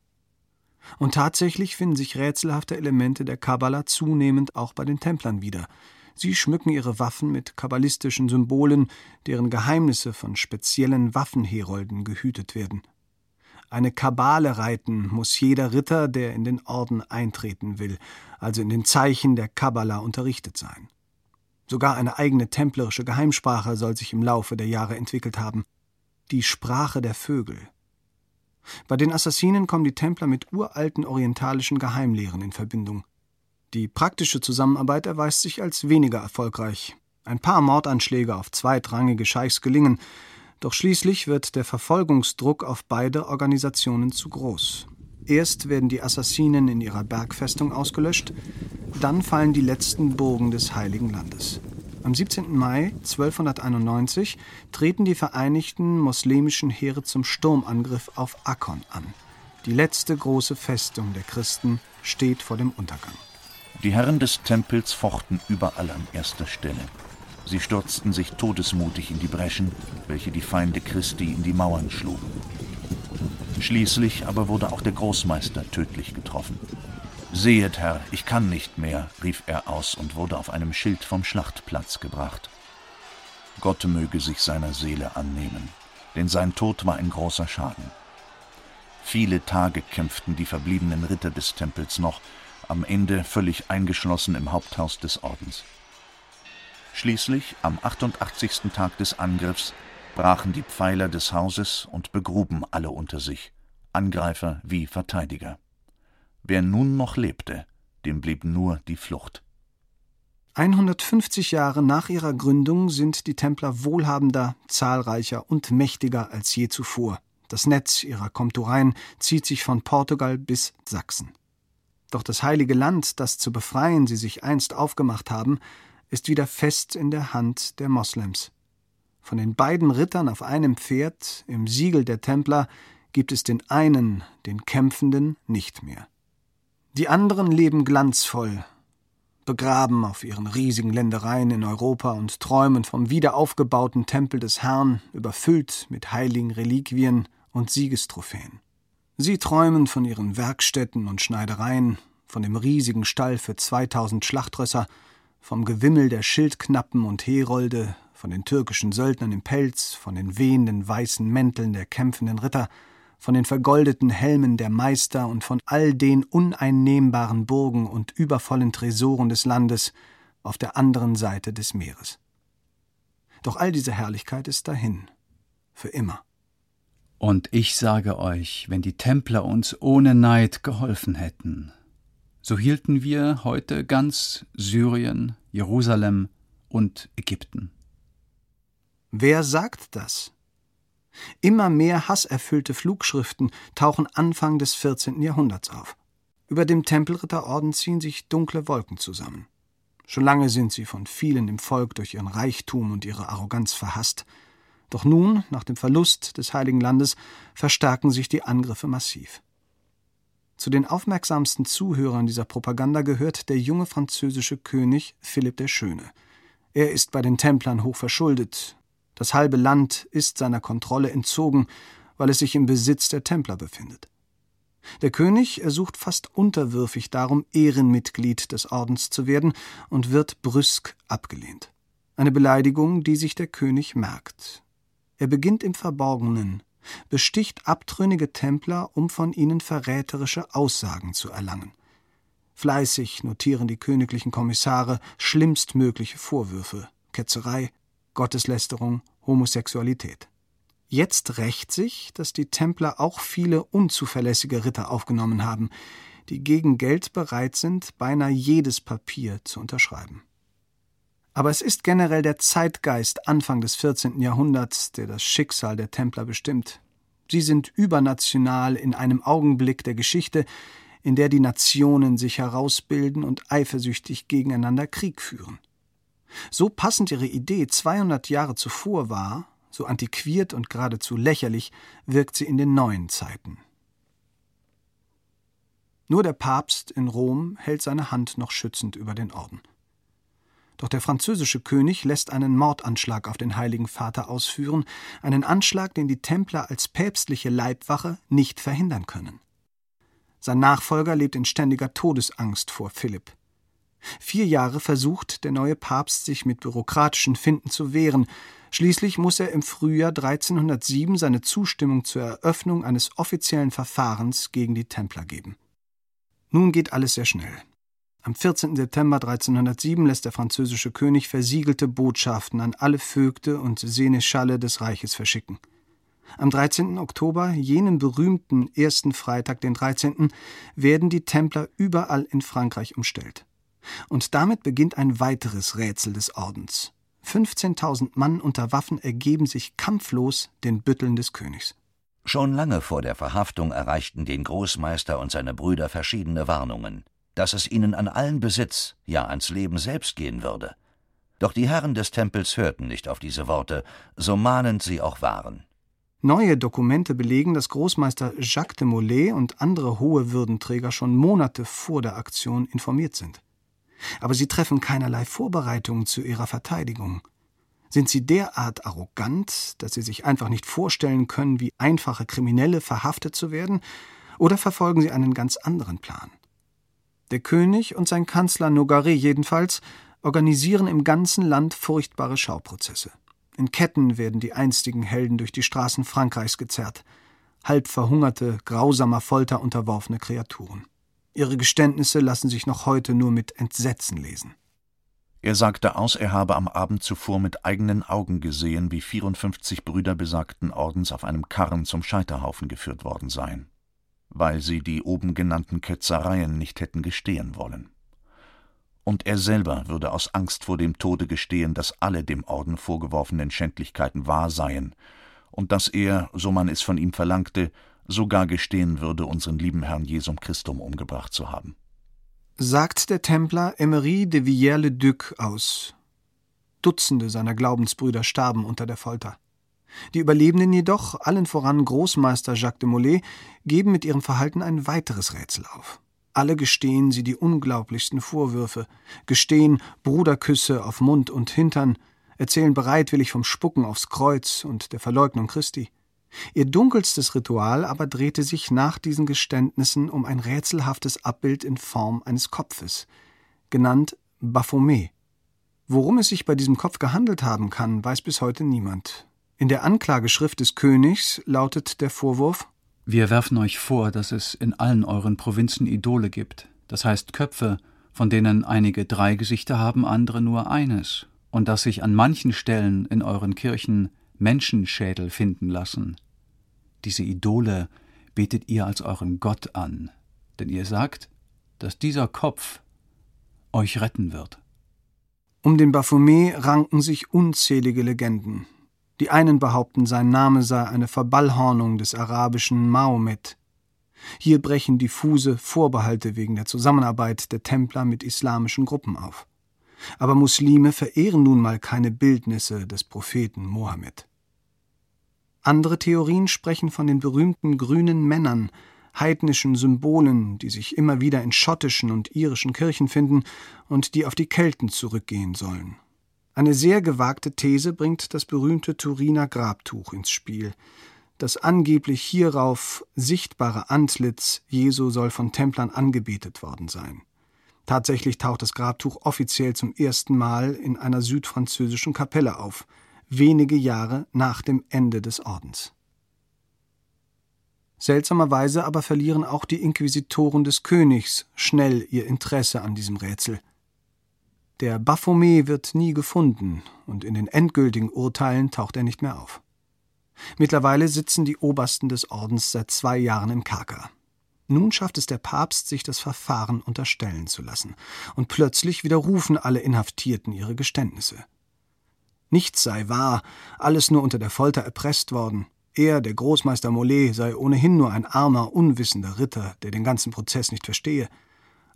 Und tatsächlich finden sich rätselhafte Elemente der Kabbala zunehmend auch bei den Templern wieder. Sie schmücken ihre Waffen mit kabbalistischen Symbolen, deren Geheimnisse von speziellen Waffenherolden gehütet werden. Eine Kabale reiten muss jeder Ritter, der in den Orden eintreten will, also in den Zeichen der Kabbala unterrichtet sein. Sogar eine eigene templerische Geheimsprache soll sich im Laufe der Jahre entwickelt haben. Die Sprache der Vögel. Bei den Assassinen kommen die Templer mit uralten orientalischen Geheimlehren in Verbindung. Die praktische Zusammenarbeit erweist sich als weniger erfolgreich. Ein paar Mordanschläge auf zweitrangige Scheichs gelingen, doch schließlich wird der Verfolgungsdruck auf beide Organisationen zu groß. Erst werden die Assassinen in ihrer Bergfestung ausgelöscht, dann fallen die letzten Burgen des Heiligen Landes. Am 17. Mai 1291 treten die vereinigten muslimischen Heere zum Sturmangriff auf Akkon an. Die letzte große Festung der Christen steht vor dem Untergang. Die Herren des Tempels fochten überall an erster Stelle. Sie stürzten sich todesmutig in die Breschen, welche die Feinde Christi in die Mauern schlugen. Schließlich aber wurde auch der Großmeister tödlich getroffen. Sehet, Herr, ich kann nicht mehr, rief er aus und wurde auf einem Schild vom Schlachtplatz gebracht. Gott möge sich seiner Seele annehmen, denn sein Tod war ein großer Schaden. Viele Tage kämpften die verbliebenen Ritter des Tempels noch, am Ende völlig eingeschlossen im Haupthaus des Ordens. Schließlich, am 88. Tag des Angriffs, brachen die Pfeiler des Hauses und begruben alle unter sich, Angreifer wie Verteidiger. Wer nun noch lebte, dem blieb nur die Flucht. 150 Jahre nach ihrer Gründung sind die Templer wohlhabender, zahlreicher und mächtiger als je zuvor. Das Netz ihrer Komtureien zieht sich von Portugal bis Sachsen. Doch das heilige Land, das zu befreien sie sich einst aufgemacht haben, ist wieder fest in der Hand der Moslems. Von den beiden Rittern auf einem Pferd im Siegel der Templer gibt es den einen, den Kämpfenden, nicht mehr. Die anderen leben glanzvoll, begraben auf ihren riesigen Ländereien in Europa und träumen vom wiederaufgebauten Tempel des Herrn, überfüllt mit heiligen Reliquien und Siegestrophäen. Sie träumen von ihren Werkstätten und Schneidereien, von dem riesigen Stall für 2000 Schlachtrösser, vom Gewimmel der Schildknappen und Herolde, von den türkischen Söldnern im Pelz, von den wehenden weißen Mänteln der kämpfenden Ritter, von den vergoldeten Helmen der Meister und von all den uneinnehmbaren Burgen und übervollen Tresoren des Landes auf der anderen Seite des Meeres. Doch all diese Herrlichkeit ist dahin, für immer. Und ich sage euch, wenn die Templer uns ohne Neid geholfen hätten, so hielten wir heute ganz Syrien, Jerusalem und Ägypten. Wer sagt das? Immer mehr hasserfüllte Flugschriften tauchen Anfang des 14. Jahrhunderts auf. Über dem Tempelritterorden ziehen sich dunkle Wolken zusammen. Schon lange sind sie von vielen im Volk durch ihren Reichtum und ihre Arroganz verhasst. Doch nun, nach dem Verlust des Heiligen Landes, verstärken sich die Angriffe massiv. Zu den aufmerksamsten Zuhörern dieser Propaganda gehört der junge französische König Philipp der Schöne. Er ist bei den Templern hoch verschuldet. Das halbe Land ist seiner Kontrolle entzogen, weil es sich im Besitz der Templer befindet. Der König ersucht fast unterwürfig darum, Ehrenmitglied des Ordens zu werden und wird brüsk abgelehnt. Eine Beleidigung, die sich der König merkt. Er beginnt im Verborgenen, besticht abtrünnige Templer, um von ihnen verräterische Aussagen zu erlangen. Fleißig notieren die königlichen Kommissare schlimmstmögliche Vorwürfe Ketzerei, Gotteslästerung, Homosexualität. Jetzt rächt sich, dass die Templer auch viele unzuverlässige Ritter aufgenommen haben, die gegen Geld bereit sind, beinahe jedes Papier zu unterschreiben. Aber es ist generell der Zeitgeist Anfang des 14. Jahrhunderts, der das Schicksal der Templer bestimmt. Sie sind übernational in einem Augenblick der Geschichte, in der die Nationen sich herausbilden und eifersüchtig gegeneinander Krieg führen. So passend ihre Idee 200 Jahre zuvor war, so antiquiert und geradezu lächerlich, wirkt sie in den neuen Zeiten. Nur der Papst in Rom hält seine Hand noch schützend über den Orden. Doch der französische König lässt einen Mordanschlag auf den Heiligen Vater ausführen, einen Anschlag, den die Templer als päpstliche Leibwache nicht verhindern können. Sein Nachfolger lebt in ständiger Todesangst vor Philipp. Vier Jahre versucht der neue Papst, sich mit bürokratischen Finden zu wehren. Schließlich muss er im Frühjahr 1307 seine Zustimmung zur Eröffnung eines offiziellen Verfahrens gegen die Templer geben. Nun geht alles sehr schnell. Am 14. September 1307 lässt der französische König versiegelte Botschaften an alle Vögte und Seneschale des Reiches verschicken. Am 13. Oktober, jenem berühmten ersten Freitag, den 13., werden die Templer überall in Frankreich umstellt. Und damit beginnt ein weiteres Rätsel des Ordens. 15.000 Mann unter Waffen ergeben sich kampflos den Bütteln des Königs. Schon lange vor der Verhaftung erreichten den Großmeister und seine Brüder verschiedene Warnungen dass es ihnen an allen Besitz, ja ans Leben selbst gehen würde. Doch die Herren des Tempels hörten nicht auf diese Worte, so mahnend sie auch waren. Neue Dokumente belegen, dass Großmeister Jacques de Molay und andere hohe Würdenträger schon Monate vor der Aktion informiert sind. Aber sie treffen keinerlei Vorbereitungen zu ihrer Verteidigung. Sind sie derart arrogant, dass sie sich einfach nicht vorstellen können, wie einfache Kriminelle verhaftet zu werden, oder verfolgen sie einen ganz anderen Plan? Der König und sein Kanzler Nogaret jedenfalls organisieren im ganzen Land furchtbare Schauprozesse. In Ketten werden die einstigen Helden durch die Straßen Frankreichs gezerrt, halb verhungerte, grausamer Folter unterworfene Kreaturen. Ihre Geständnisse lassen sich noch heute nur mit Entsetzen lesen. Er sagte aus, er habe am Abend zuvor mit eigenen Augen gesehen, wie 54 Brüder besagten Ordens auf einem Karren zum Scheiterhaufen geführt worden seien weil sie die oben genannten Ketzereien nicht hätten gestehen wollen. Und er selber würde aus Angst vor dem Tode gestehen, dass alle dem Orden vorgeworfenen Schändlichkeiten wahr seien und dass er, so man es von ihm verlangte, sogar gestehen würde, unseren lieben Herrn Jesum Christum umgebracht zu haben. Sagt der Templer Emery de Villers-le-Duc aus. Dutzende seiner Glaubensbrüder starben unter der Folter. Die Überlebenden jedoch, allen voran Großmeister Jacques de Molay, geben mit ihrem Verhalten ein weiteres Rätsel auf. Alle gestehen sie die unglaublichsten Vorwürfe, gestehen Bruderküsse auf Mund und Hintern, erzählen bereitwillig vom Spucken aufs Kreuz und der Verleugnung Christi. Ihr dunkelstes Ritual aber drehte sich nach diesen Geständnissen um ein rätselhaftes Abbild in Form eines Kopfes, genannt Baphomet. Worum es sich bei diesem Kopf gehandelt haben kann, weiß bis heute niemand. In der Anklageschrift des Königs lautet der Vorwurf Wir werfen euch vor, dass es in allen euren Provinzen Idole gibt, das heißt Köpfe, von denen einige drei Gesichter haben, andere nur eines, und dass sich an manchen Stellen in euren Kirchen Menschenschädel finden lassen. Diese Idole betet ihr als euren Gott an, denn ihr sagt, dass dieser Kopf euch retten wird. Um den Baphomet ranken sich unzählige Legenden. Die einen behaupten, sein Name sei eine Verballhornung des arabischen Mahomet. Hier brechen diffuse Vorbehalte wegen der Zusammenarbeit der Templer mit islamischen Gruppen auf. Aber Muslime verehren nun mal keine Bildnisse des Propheten Mohammed. Andere Theorien sprechen von den berühmten grünen Männern, heidnischen Symbolen, die sich immer wieder in schottischen und irischen Kirchen finden und die auf die Kelten zurückgehen sollen. Eine sehr gewagte These bringt das berühmte Turiner Grabtuch ins Spiel. Das angeblich hierauf sichtbare Antlitz Jesu soll von Templern angebetet worden sein. Tatsächlich taucht das Grabtuch offiziell zum ersten Mal in einer südfranzösischen Kapelle auf, wenige Jahre nach dem Ende des Ordens. Seltsamerweise aber verlieren auch die Inquisitoren des Königs schnell ihr Interesse an diesem Rätsel. Der Baphomet wird nie gefunden und in den endgültigen Urteilen taucht er nicht mehr auf. Mittlerweile sitzen die Obersten des Ordens seit zwei Jahren im Kerker. Nun schafft es der Papst, sich das Verfahren unterstellen zu lassen, und plötzlich widerrufen alle Inhaftierten ihre Geständnisse. Nichts sei wahr, alles nur unter der Folter erpresst worden, er, der Großmeister Mollet, sei ohnehin nur ein armer, unwissender Ritter, der den ganzen Prozess nicht verstehe.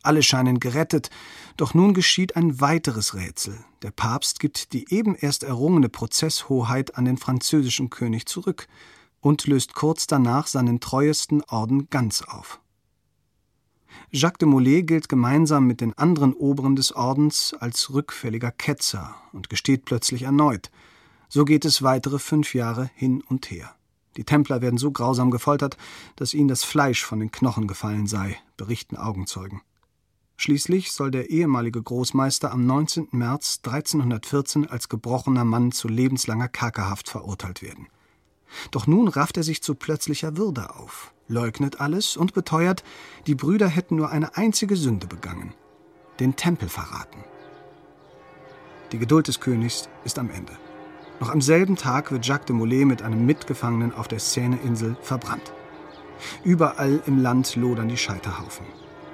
Alle scheinen gerettet, doch nun geschieht ein weiteres Rätsel. Der Papst gibt die eben erst errungene Prozesshoheit an den französischen König zurück und löst kurz danach seinen treuesten Orden ganz auf. Jacques de Molay gilt gemeinsam mit den anderen Oberen des Ordens als rückfälliger Ketzer und gesteht plötzlich erneut. So geht es weitere fünf Jahre hin und her. Die Templer werden so grausam gefoltert, dass ihnen das Fleisch von den Knochen gefallen sei, berichten Augenzeugen. Schließlich soll der ehemalige Großmeister am 19. März 1314 als gebrochener Mann zu lebenslanger Kerkerhaft verurteilt werden. Doch nun rafft er sich zu plötzlicher Würde auf, leugnet alles und beteuert, die Brüder hätten nur eine einzige Sünde begangen: den Tempel verraten. Die Geduld des Königs ist am Ende. Noch am selben Tag wird Jacques de Molay mit einem Mitgefangenen auf der Seine-Insel verbrannt. Überall im Land lodern die Scheiterhaufen.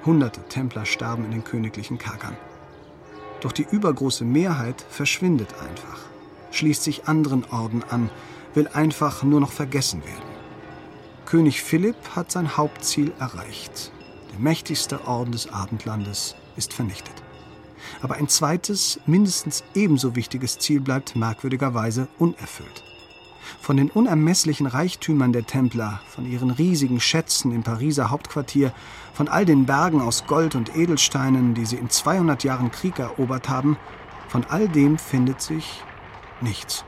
Hunderte Templer sterben in den königlichen Kerkern. Doch die übergroße Mehrheit verschwindet einfach, schließt sich anderen Orden an, will einfach nur noch vergessen werden. König Philipp hat sein Hauptziel erreicht. Der mächtigste Orden des Abendlandes ist vernichtet. Aber ein zweites, mindestens ebenso wichtiges Ziel bleibt merkwürdigerweise unerfüllt. Von den unermesslichen Reichtümern der Templer, von ihren riesigen Schätzen im Pariser Hauptquartier, von all den Bergen aus Gold und Edelsteinen, die sie in 200 Jahren Krieg erobert haben, von all dem findet sich nichts.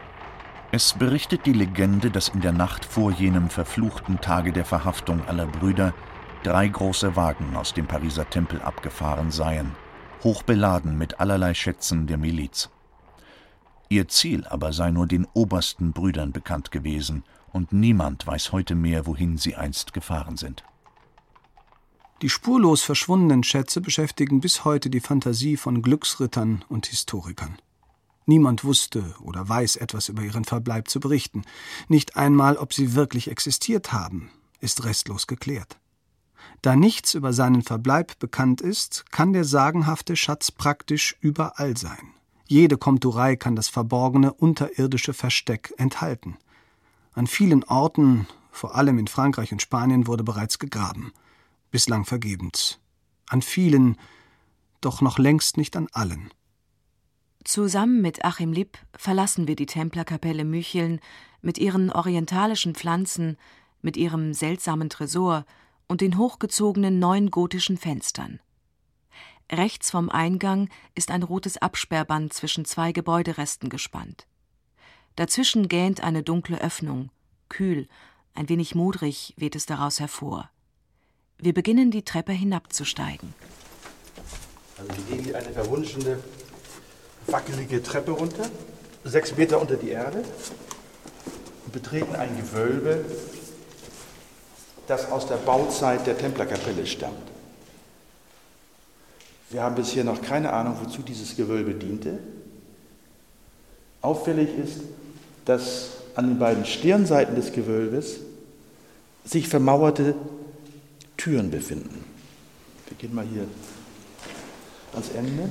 Es berichtet die Legende, dass in der Nacht vor jenem verfluchten Tage der Verhaftung aller Brüder drei große Wagen aus dem Pariser Tempel abgefahren seien hochbeladen mit allerlei Schätzen der Miliz. Ihr Ziel aber sei nur den obersten Brüdern bekannt gewesen, und niemand weiß heute mehr, wohin sie einst gefahren sind. Die spurlos verschwundenen Schätze beschäftigen bis heute die Fantasie von Glücksrittern und Historikern. Niemand wusste oder weiß etwas über ihren Verbleib zu berichten. Nicht einmal, ob sie wirklich existiert haben, ist restlos geklärt. Da nichts über seinen Verbleib bekannt ist, kann der sagenhafte Schatz praktisch überall sein. Jede Komturei kann das verborgene unterirdische Versteck enthalten. An vielen Orten, vor allem in Frankreich und Spanien, wurde bereits gegraben. Bislang vergebens. An vielen, doch noch längst nicht an allen. Zusammen mit Achim Lipp verlassen wir die Templerkapelle Mücheln mit ihren orientalischen Pflanzen, mit ihrem seltsamen Tresor und den hochgezogenen neun gotischen Fenstern. Rechts vom Eingang ist ein rotes Absperrband zwischen zwei Gebäuderesten gespannt. Dazwischen gähnt eine dunkle Öffnung, kühl, ein wenig modrig weht es daraus hervor. Wir beginnen die Treppe hinabzusteigen. Also wir gehen eine verwunschene, wackelige Treppe runter, sechs Meter unter die Erde und betreten ein Gewölbe, das aus der Bauzeit der Templerkapelle stammt. Wir haben bisher noch keine Ahnung, wozu dieses Gewölbe diente. Auffällig ist, dass an den beiden Stirnseiten des Gewölbes sich vermauerte Türen befinden. Wir gehen mal hier ans Ende.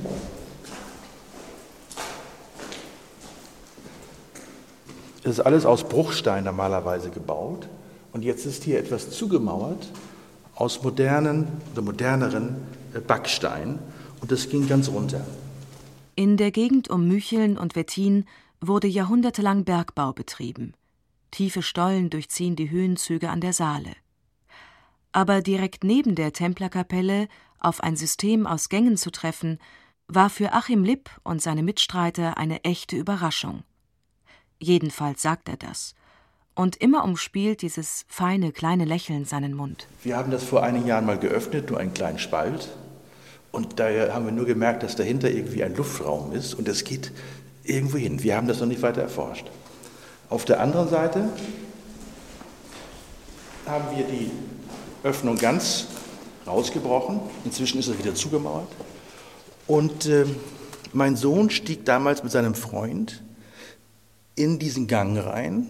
Es ist alles aus Bruchstein normalerweise gebaut. Und jetzt ist hier etwas zugemauert aus modernen oder moderneren äh, Backstein. Und das ging ganz runter. In der Gegend um Mücheln und Wettin wurde jahrhundertelang Bergbau betrieben. Tiefe Stollen durchziehen die Höhenzüge an der Saale. Aber direkt neben der Templerkapelle auf ein System aus Gängen zu treffen, war für Achim Lipp und seine Mitstreiter eine echte Überraschung. Jedenfalls sagt er das. Und immer umspielt dieses feine, kleine Lächeln seinen Mund. Wir haben das vor einigen Jahren mal geöffnet, nur einen kleinen Spalt. Und daher haben wir nur gemerkt, dass dahinter irgendwie ein Luftraum ist und es geht irgendwo hin. Wir haben das noch nicht weiter erforscht. Auf der anderen Seite haben wir die Öffnung ganz rausgebrochen. Inzwischen ist es wieder zugemauert. Und äh, mein Sohn stieg damals mit seinem Freund in diesen Gang rein.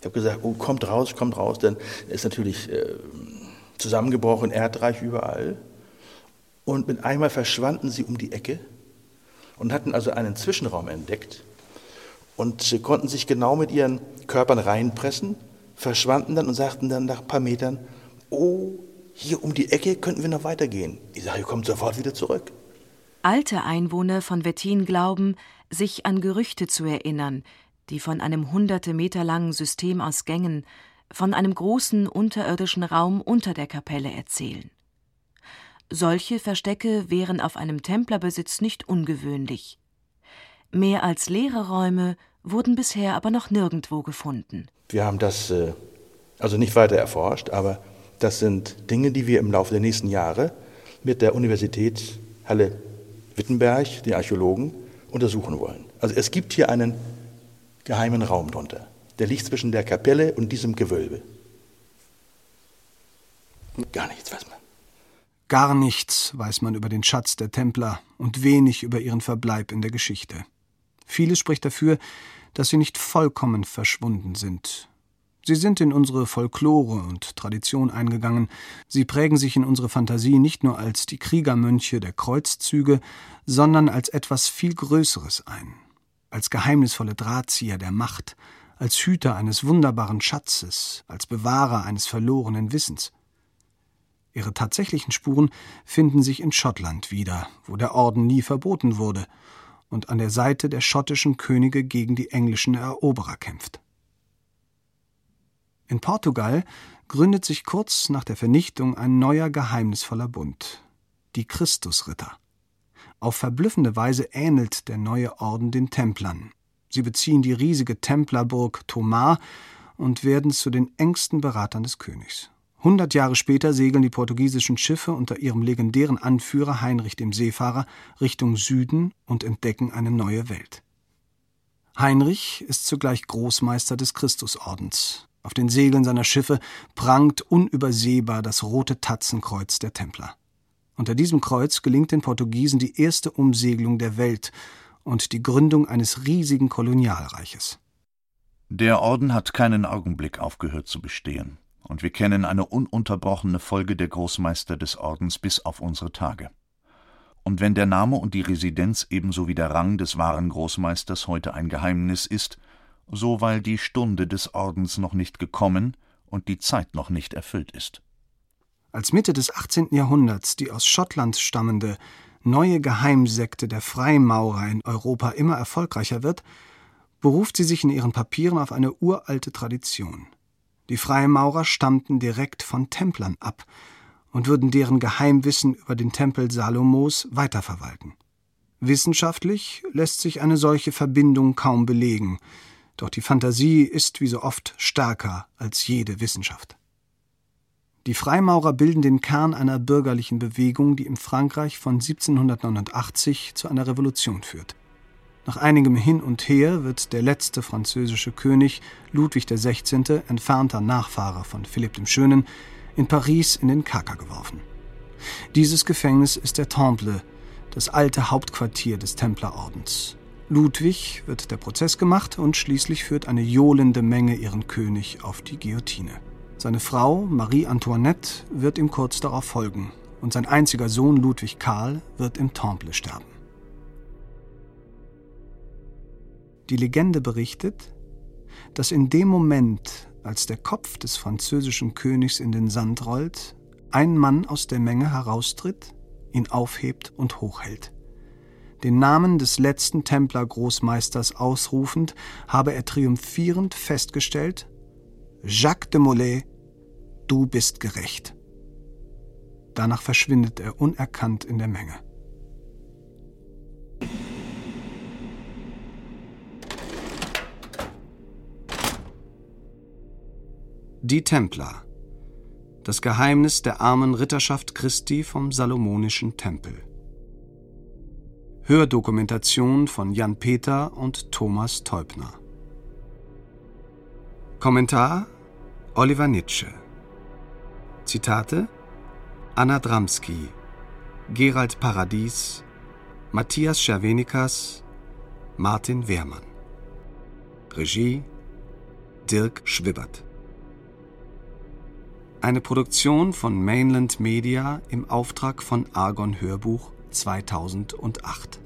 Ich habe gesagt, oh, kommt raus, kommt raus, denn er ist natürlich äh, zusammengebrochen, erdreich überall. Und mit einmal verschwanden sie um die Ecke und hatten also einen Zwischenraum entdeckt und konnten sich genau mit ihren Körpern reinpressen, verschwanden dann und sagten dann nach ein paar Metern, oh, hier um die Ecke könnten wir noch weitergehen. Ich sage, ihr kommt sofort wieder zurück. Alte Einwohner von Wettin glauben, sich an Gerüchte zu erinnern, die von einem hunderte Meter langen System aus Gängen, von einem großen unterirdischen Raum unter der Kapelle erzählen. Solche Verstecke wären auf einem Templerbesitz nicht ungewöhnlich. Mehr als leere Räume wurden bisher aber noch nirgendwo gefunden. Wir haben das äh, also nicht weiter erforscht, aber das sind Dinge, die wir im Laufe der nächsten Jahre mit der Universität Halle Wittenberg, den Archäologen, untersuchen wollen. Also es gibt hier einen geheimen Raum drunter. Der liegt zwischen der Kapelle und diesem Gewölbe. Gar nichts weiß man. Gar nichts weiß man über den Schatz der Templer und wenig über ihren Verbleib in der Geschichte. Vieles spricht dafür, dass sie nicht vollkommen verschwunden sind. Sie sind in unsere Folklore und Tradition eingegangen, sie prägen sich in unsere Fantasie nicht nur als die Kriegermönche der Kreuzzüge, sondern als etwas viel Größeres ein, als geheimnisvolle Drahtzieher der Macht, als Hüter eines wunderbaren Schatzes, als Bewahrer eines verlorenen Wissens. Ihre tatsächlichen Spuren finden sich in Schottland wieder, wo der Orden nie verboten wurde und an der Seite der schottischen Könige gegen die englischen Eroberer kämpft. In Portugal gründet sich kurz nach der Vernichtung ein neuer geheimnisvoller Bund, die Christusritter. Auf verblüffende Weise ähnelt der neue Orden den Templern. Sie beziehen die riesige Templerburg Tomar und werden zu den engsten Beratern des Königs. Hundert Jahre später segeln die portugiesischen Schiffe unter ihrem legendären Anführer Heinrich dem Seefahrer Richtung Süden und entdecken eine neue Welt. Heinrich ist zugleich Großmeister des Christusordens auf den Segeln seiner Schiffe prangt unübersehbar das rote Tatzenkreuz der Templer. Unter diesem Kreuz gelingt den Portugiesen die erste Umsegelung der Welt und die Gründung eines riesigen Kolonialreiches. Der Orden hat keinen Augenblick aufgehört zu bestehen, und wir kennen eine ununterbrochene Folge der Großmeister des Ordens bis auf unsere Tage. Und wenn der Name und die Residenz ebenso wie der Rang des wahren Großmeisters heute ein Geheimnis ist, so weil die Stunde des Ordens noch nicht gekommen und die Zeit noch nicht erfüllt ist. Als Mitte des 18. Jahrhunderts die aus Schottland stammende neue Geheimsekte der Freimaurer in Europa immer erfolgreicher wird, beruft sie sich in ihren Papieren auf eine uralte Tradition. Die Freimaurer stammten direkt von Templern ab und würden deren Geheimwissen über den Tempel Salomos weiterverwalten. Wissenschaftlich lässt sich eine solche Verbindung kaum belegen, doch die Fantasie ist wie so oft stärker als jede Wissenschaft. Die Freimaurer bilden den Kern einer bürgerlichen Bewegung, die im Frankreich von 1789 zu einer Revolution führt. Nach einigem Hin und Her wird der letzte französische König, Ludwig XVI., entfernter Nachfahre von Philipp dem Schönen, in Paris in den Kerker geworfen. Dieses Gefängnis ist der Temple, das alte Hauptquartier des Templerordens. Ludwig wird der Prozess gemacht und schließlich führt eine johlende Menge ihren König auf die Guillotine. Seine Frau, Marie Antoinette, wird ihm kurz darauf folgen und sein einziger Sohn Ludwig Karl wird im Temple sterben. Die Legende berichtet, dass in dem Moment, als der Kopf des französischen Königs in den Sand rollt, ein Mann aus der Menge heraustritt, ihn aufhebt und hochhält. Den Namen des letzten Templer-Großmeisters ausrufend, habe er triumphierend festgestellt: Jacques de Molay, du bist gerecht. Danach verschwindet er unerkannt in der Menge. Die Templer. Das Geheimnis der armen Ritterschaft Christi vom Salomonischen Tempel. Hördokumentation von Jan Peter und Thomas Teubner. Kommentar Oliver Nitsche. Zitate Anna Dramski, Gerald Paradies, Matthias Schervenikas, Martin Wehrmann. Regie Dirk Schwibbert. Eine Produktion von Mainland Media im Auftrag von Argon Hörbuch 2008.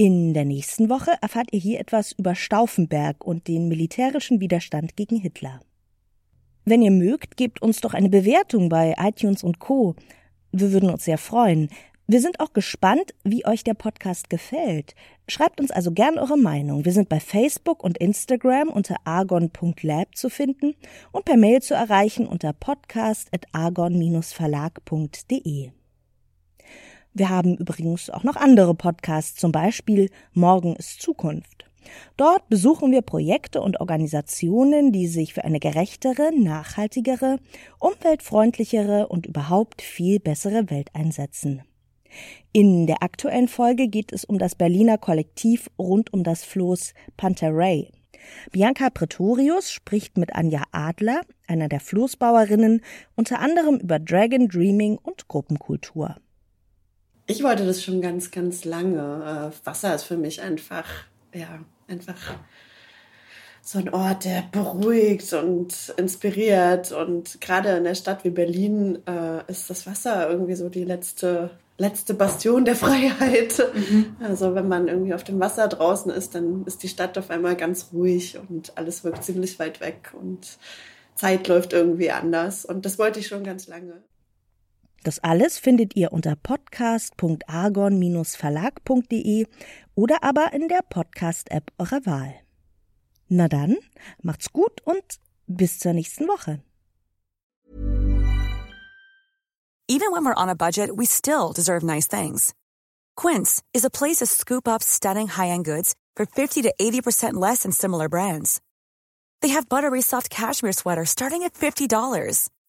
In der nächsten Woche erfahrt ihr hier etwas über Stauffenberg und den militärischen Widerstand gegen Hitler. Wenn ihr mögt, gebt uns doch eine Bewertung bei iTunes und Co. Wir würden uns sehr freuen. Wir sind auch gespannt, wie euch der Podcast gefällt. Schreibt uns also gern eure Meinung. Wir sind bei Facebook und Instagram unter argon.lab zu finden und per Mail zu erreichen unter podcast.argon-verlag.de. Wir haben übrigens auch noch andere Podcasts, zum Beispiel Morgen ist Zukunft. Dort besuchen wir Projekte und Organisationen, die sich für eine gerechtere, nachhaltigere, umweltfreundlichere und überhaupt viel bessere Welt einsetzen. In der aktuellen Folge geht es um das Berliner Kollektiv rund um das Floß Panterei. Bianca Pretorius spricht mit Anja Adler, einer der Floßbauerinnen, unter anderem über Dragon Dreaming und Gruppenkultur. Ich wollte das schon ganz, ganz lange. Äh, Wasser ist für mich einfach, ja, einfach so ein Ort, der beruhigt und inspiriert. Und gerade in der Stadt wie Berlin äh, ist das Wasser irgendwie so die letzte, letzte Bastion der Freiheit. Mhm. Also wenn man irgendwie auf dem Wasser draußen ist, dann ist die Stadt auf einmal ganz ruhig und alles wirkt ziemlich weit weg und Zeit läuft irgendwie anders. Und das wollte ich schon ganz lange. Das alles findet ihr unter podcast.argon-verlag.de oder aber in der Podcast-App eurer Wahl. Na dann, macht's gut und bis zur nächsten Woche. Even when we're on a budget, we still deserve nice things. Quince is a place to scoop up stunning high-end goods for 50 to 80% less than similar brands. They have buttery soft cashmere sweaters starting at $50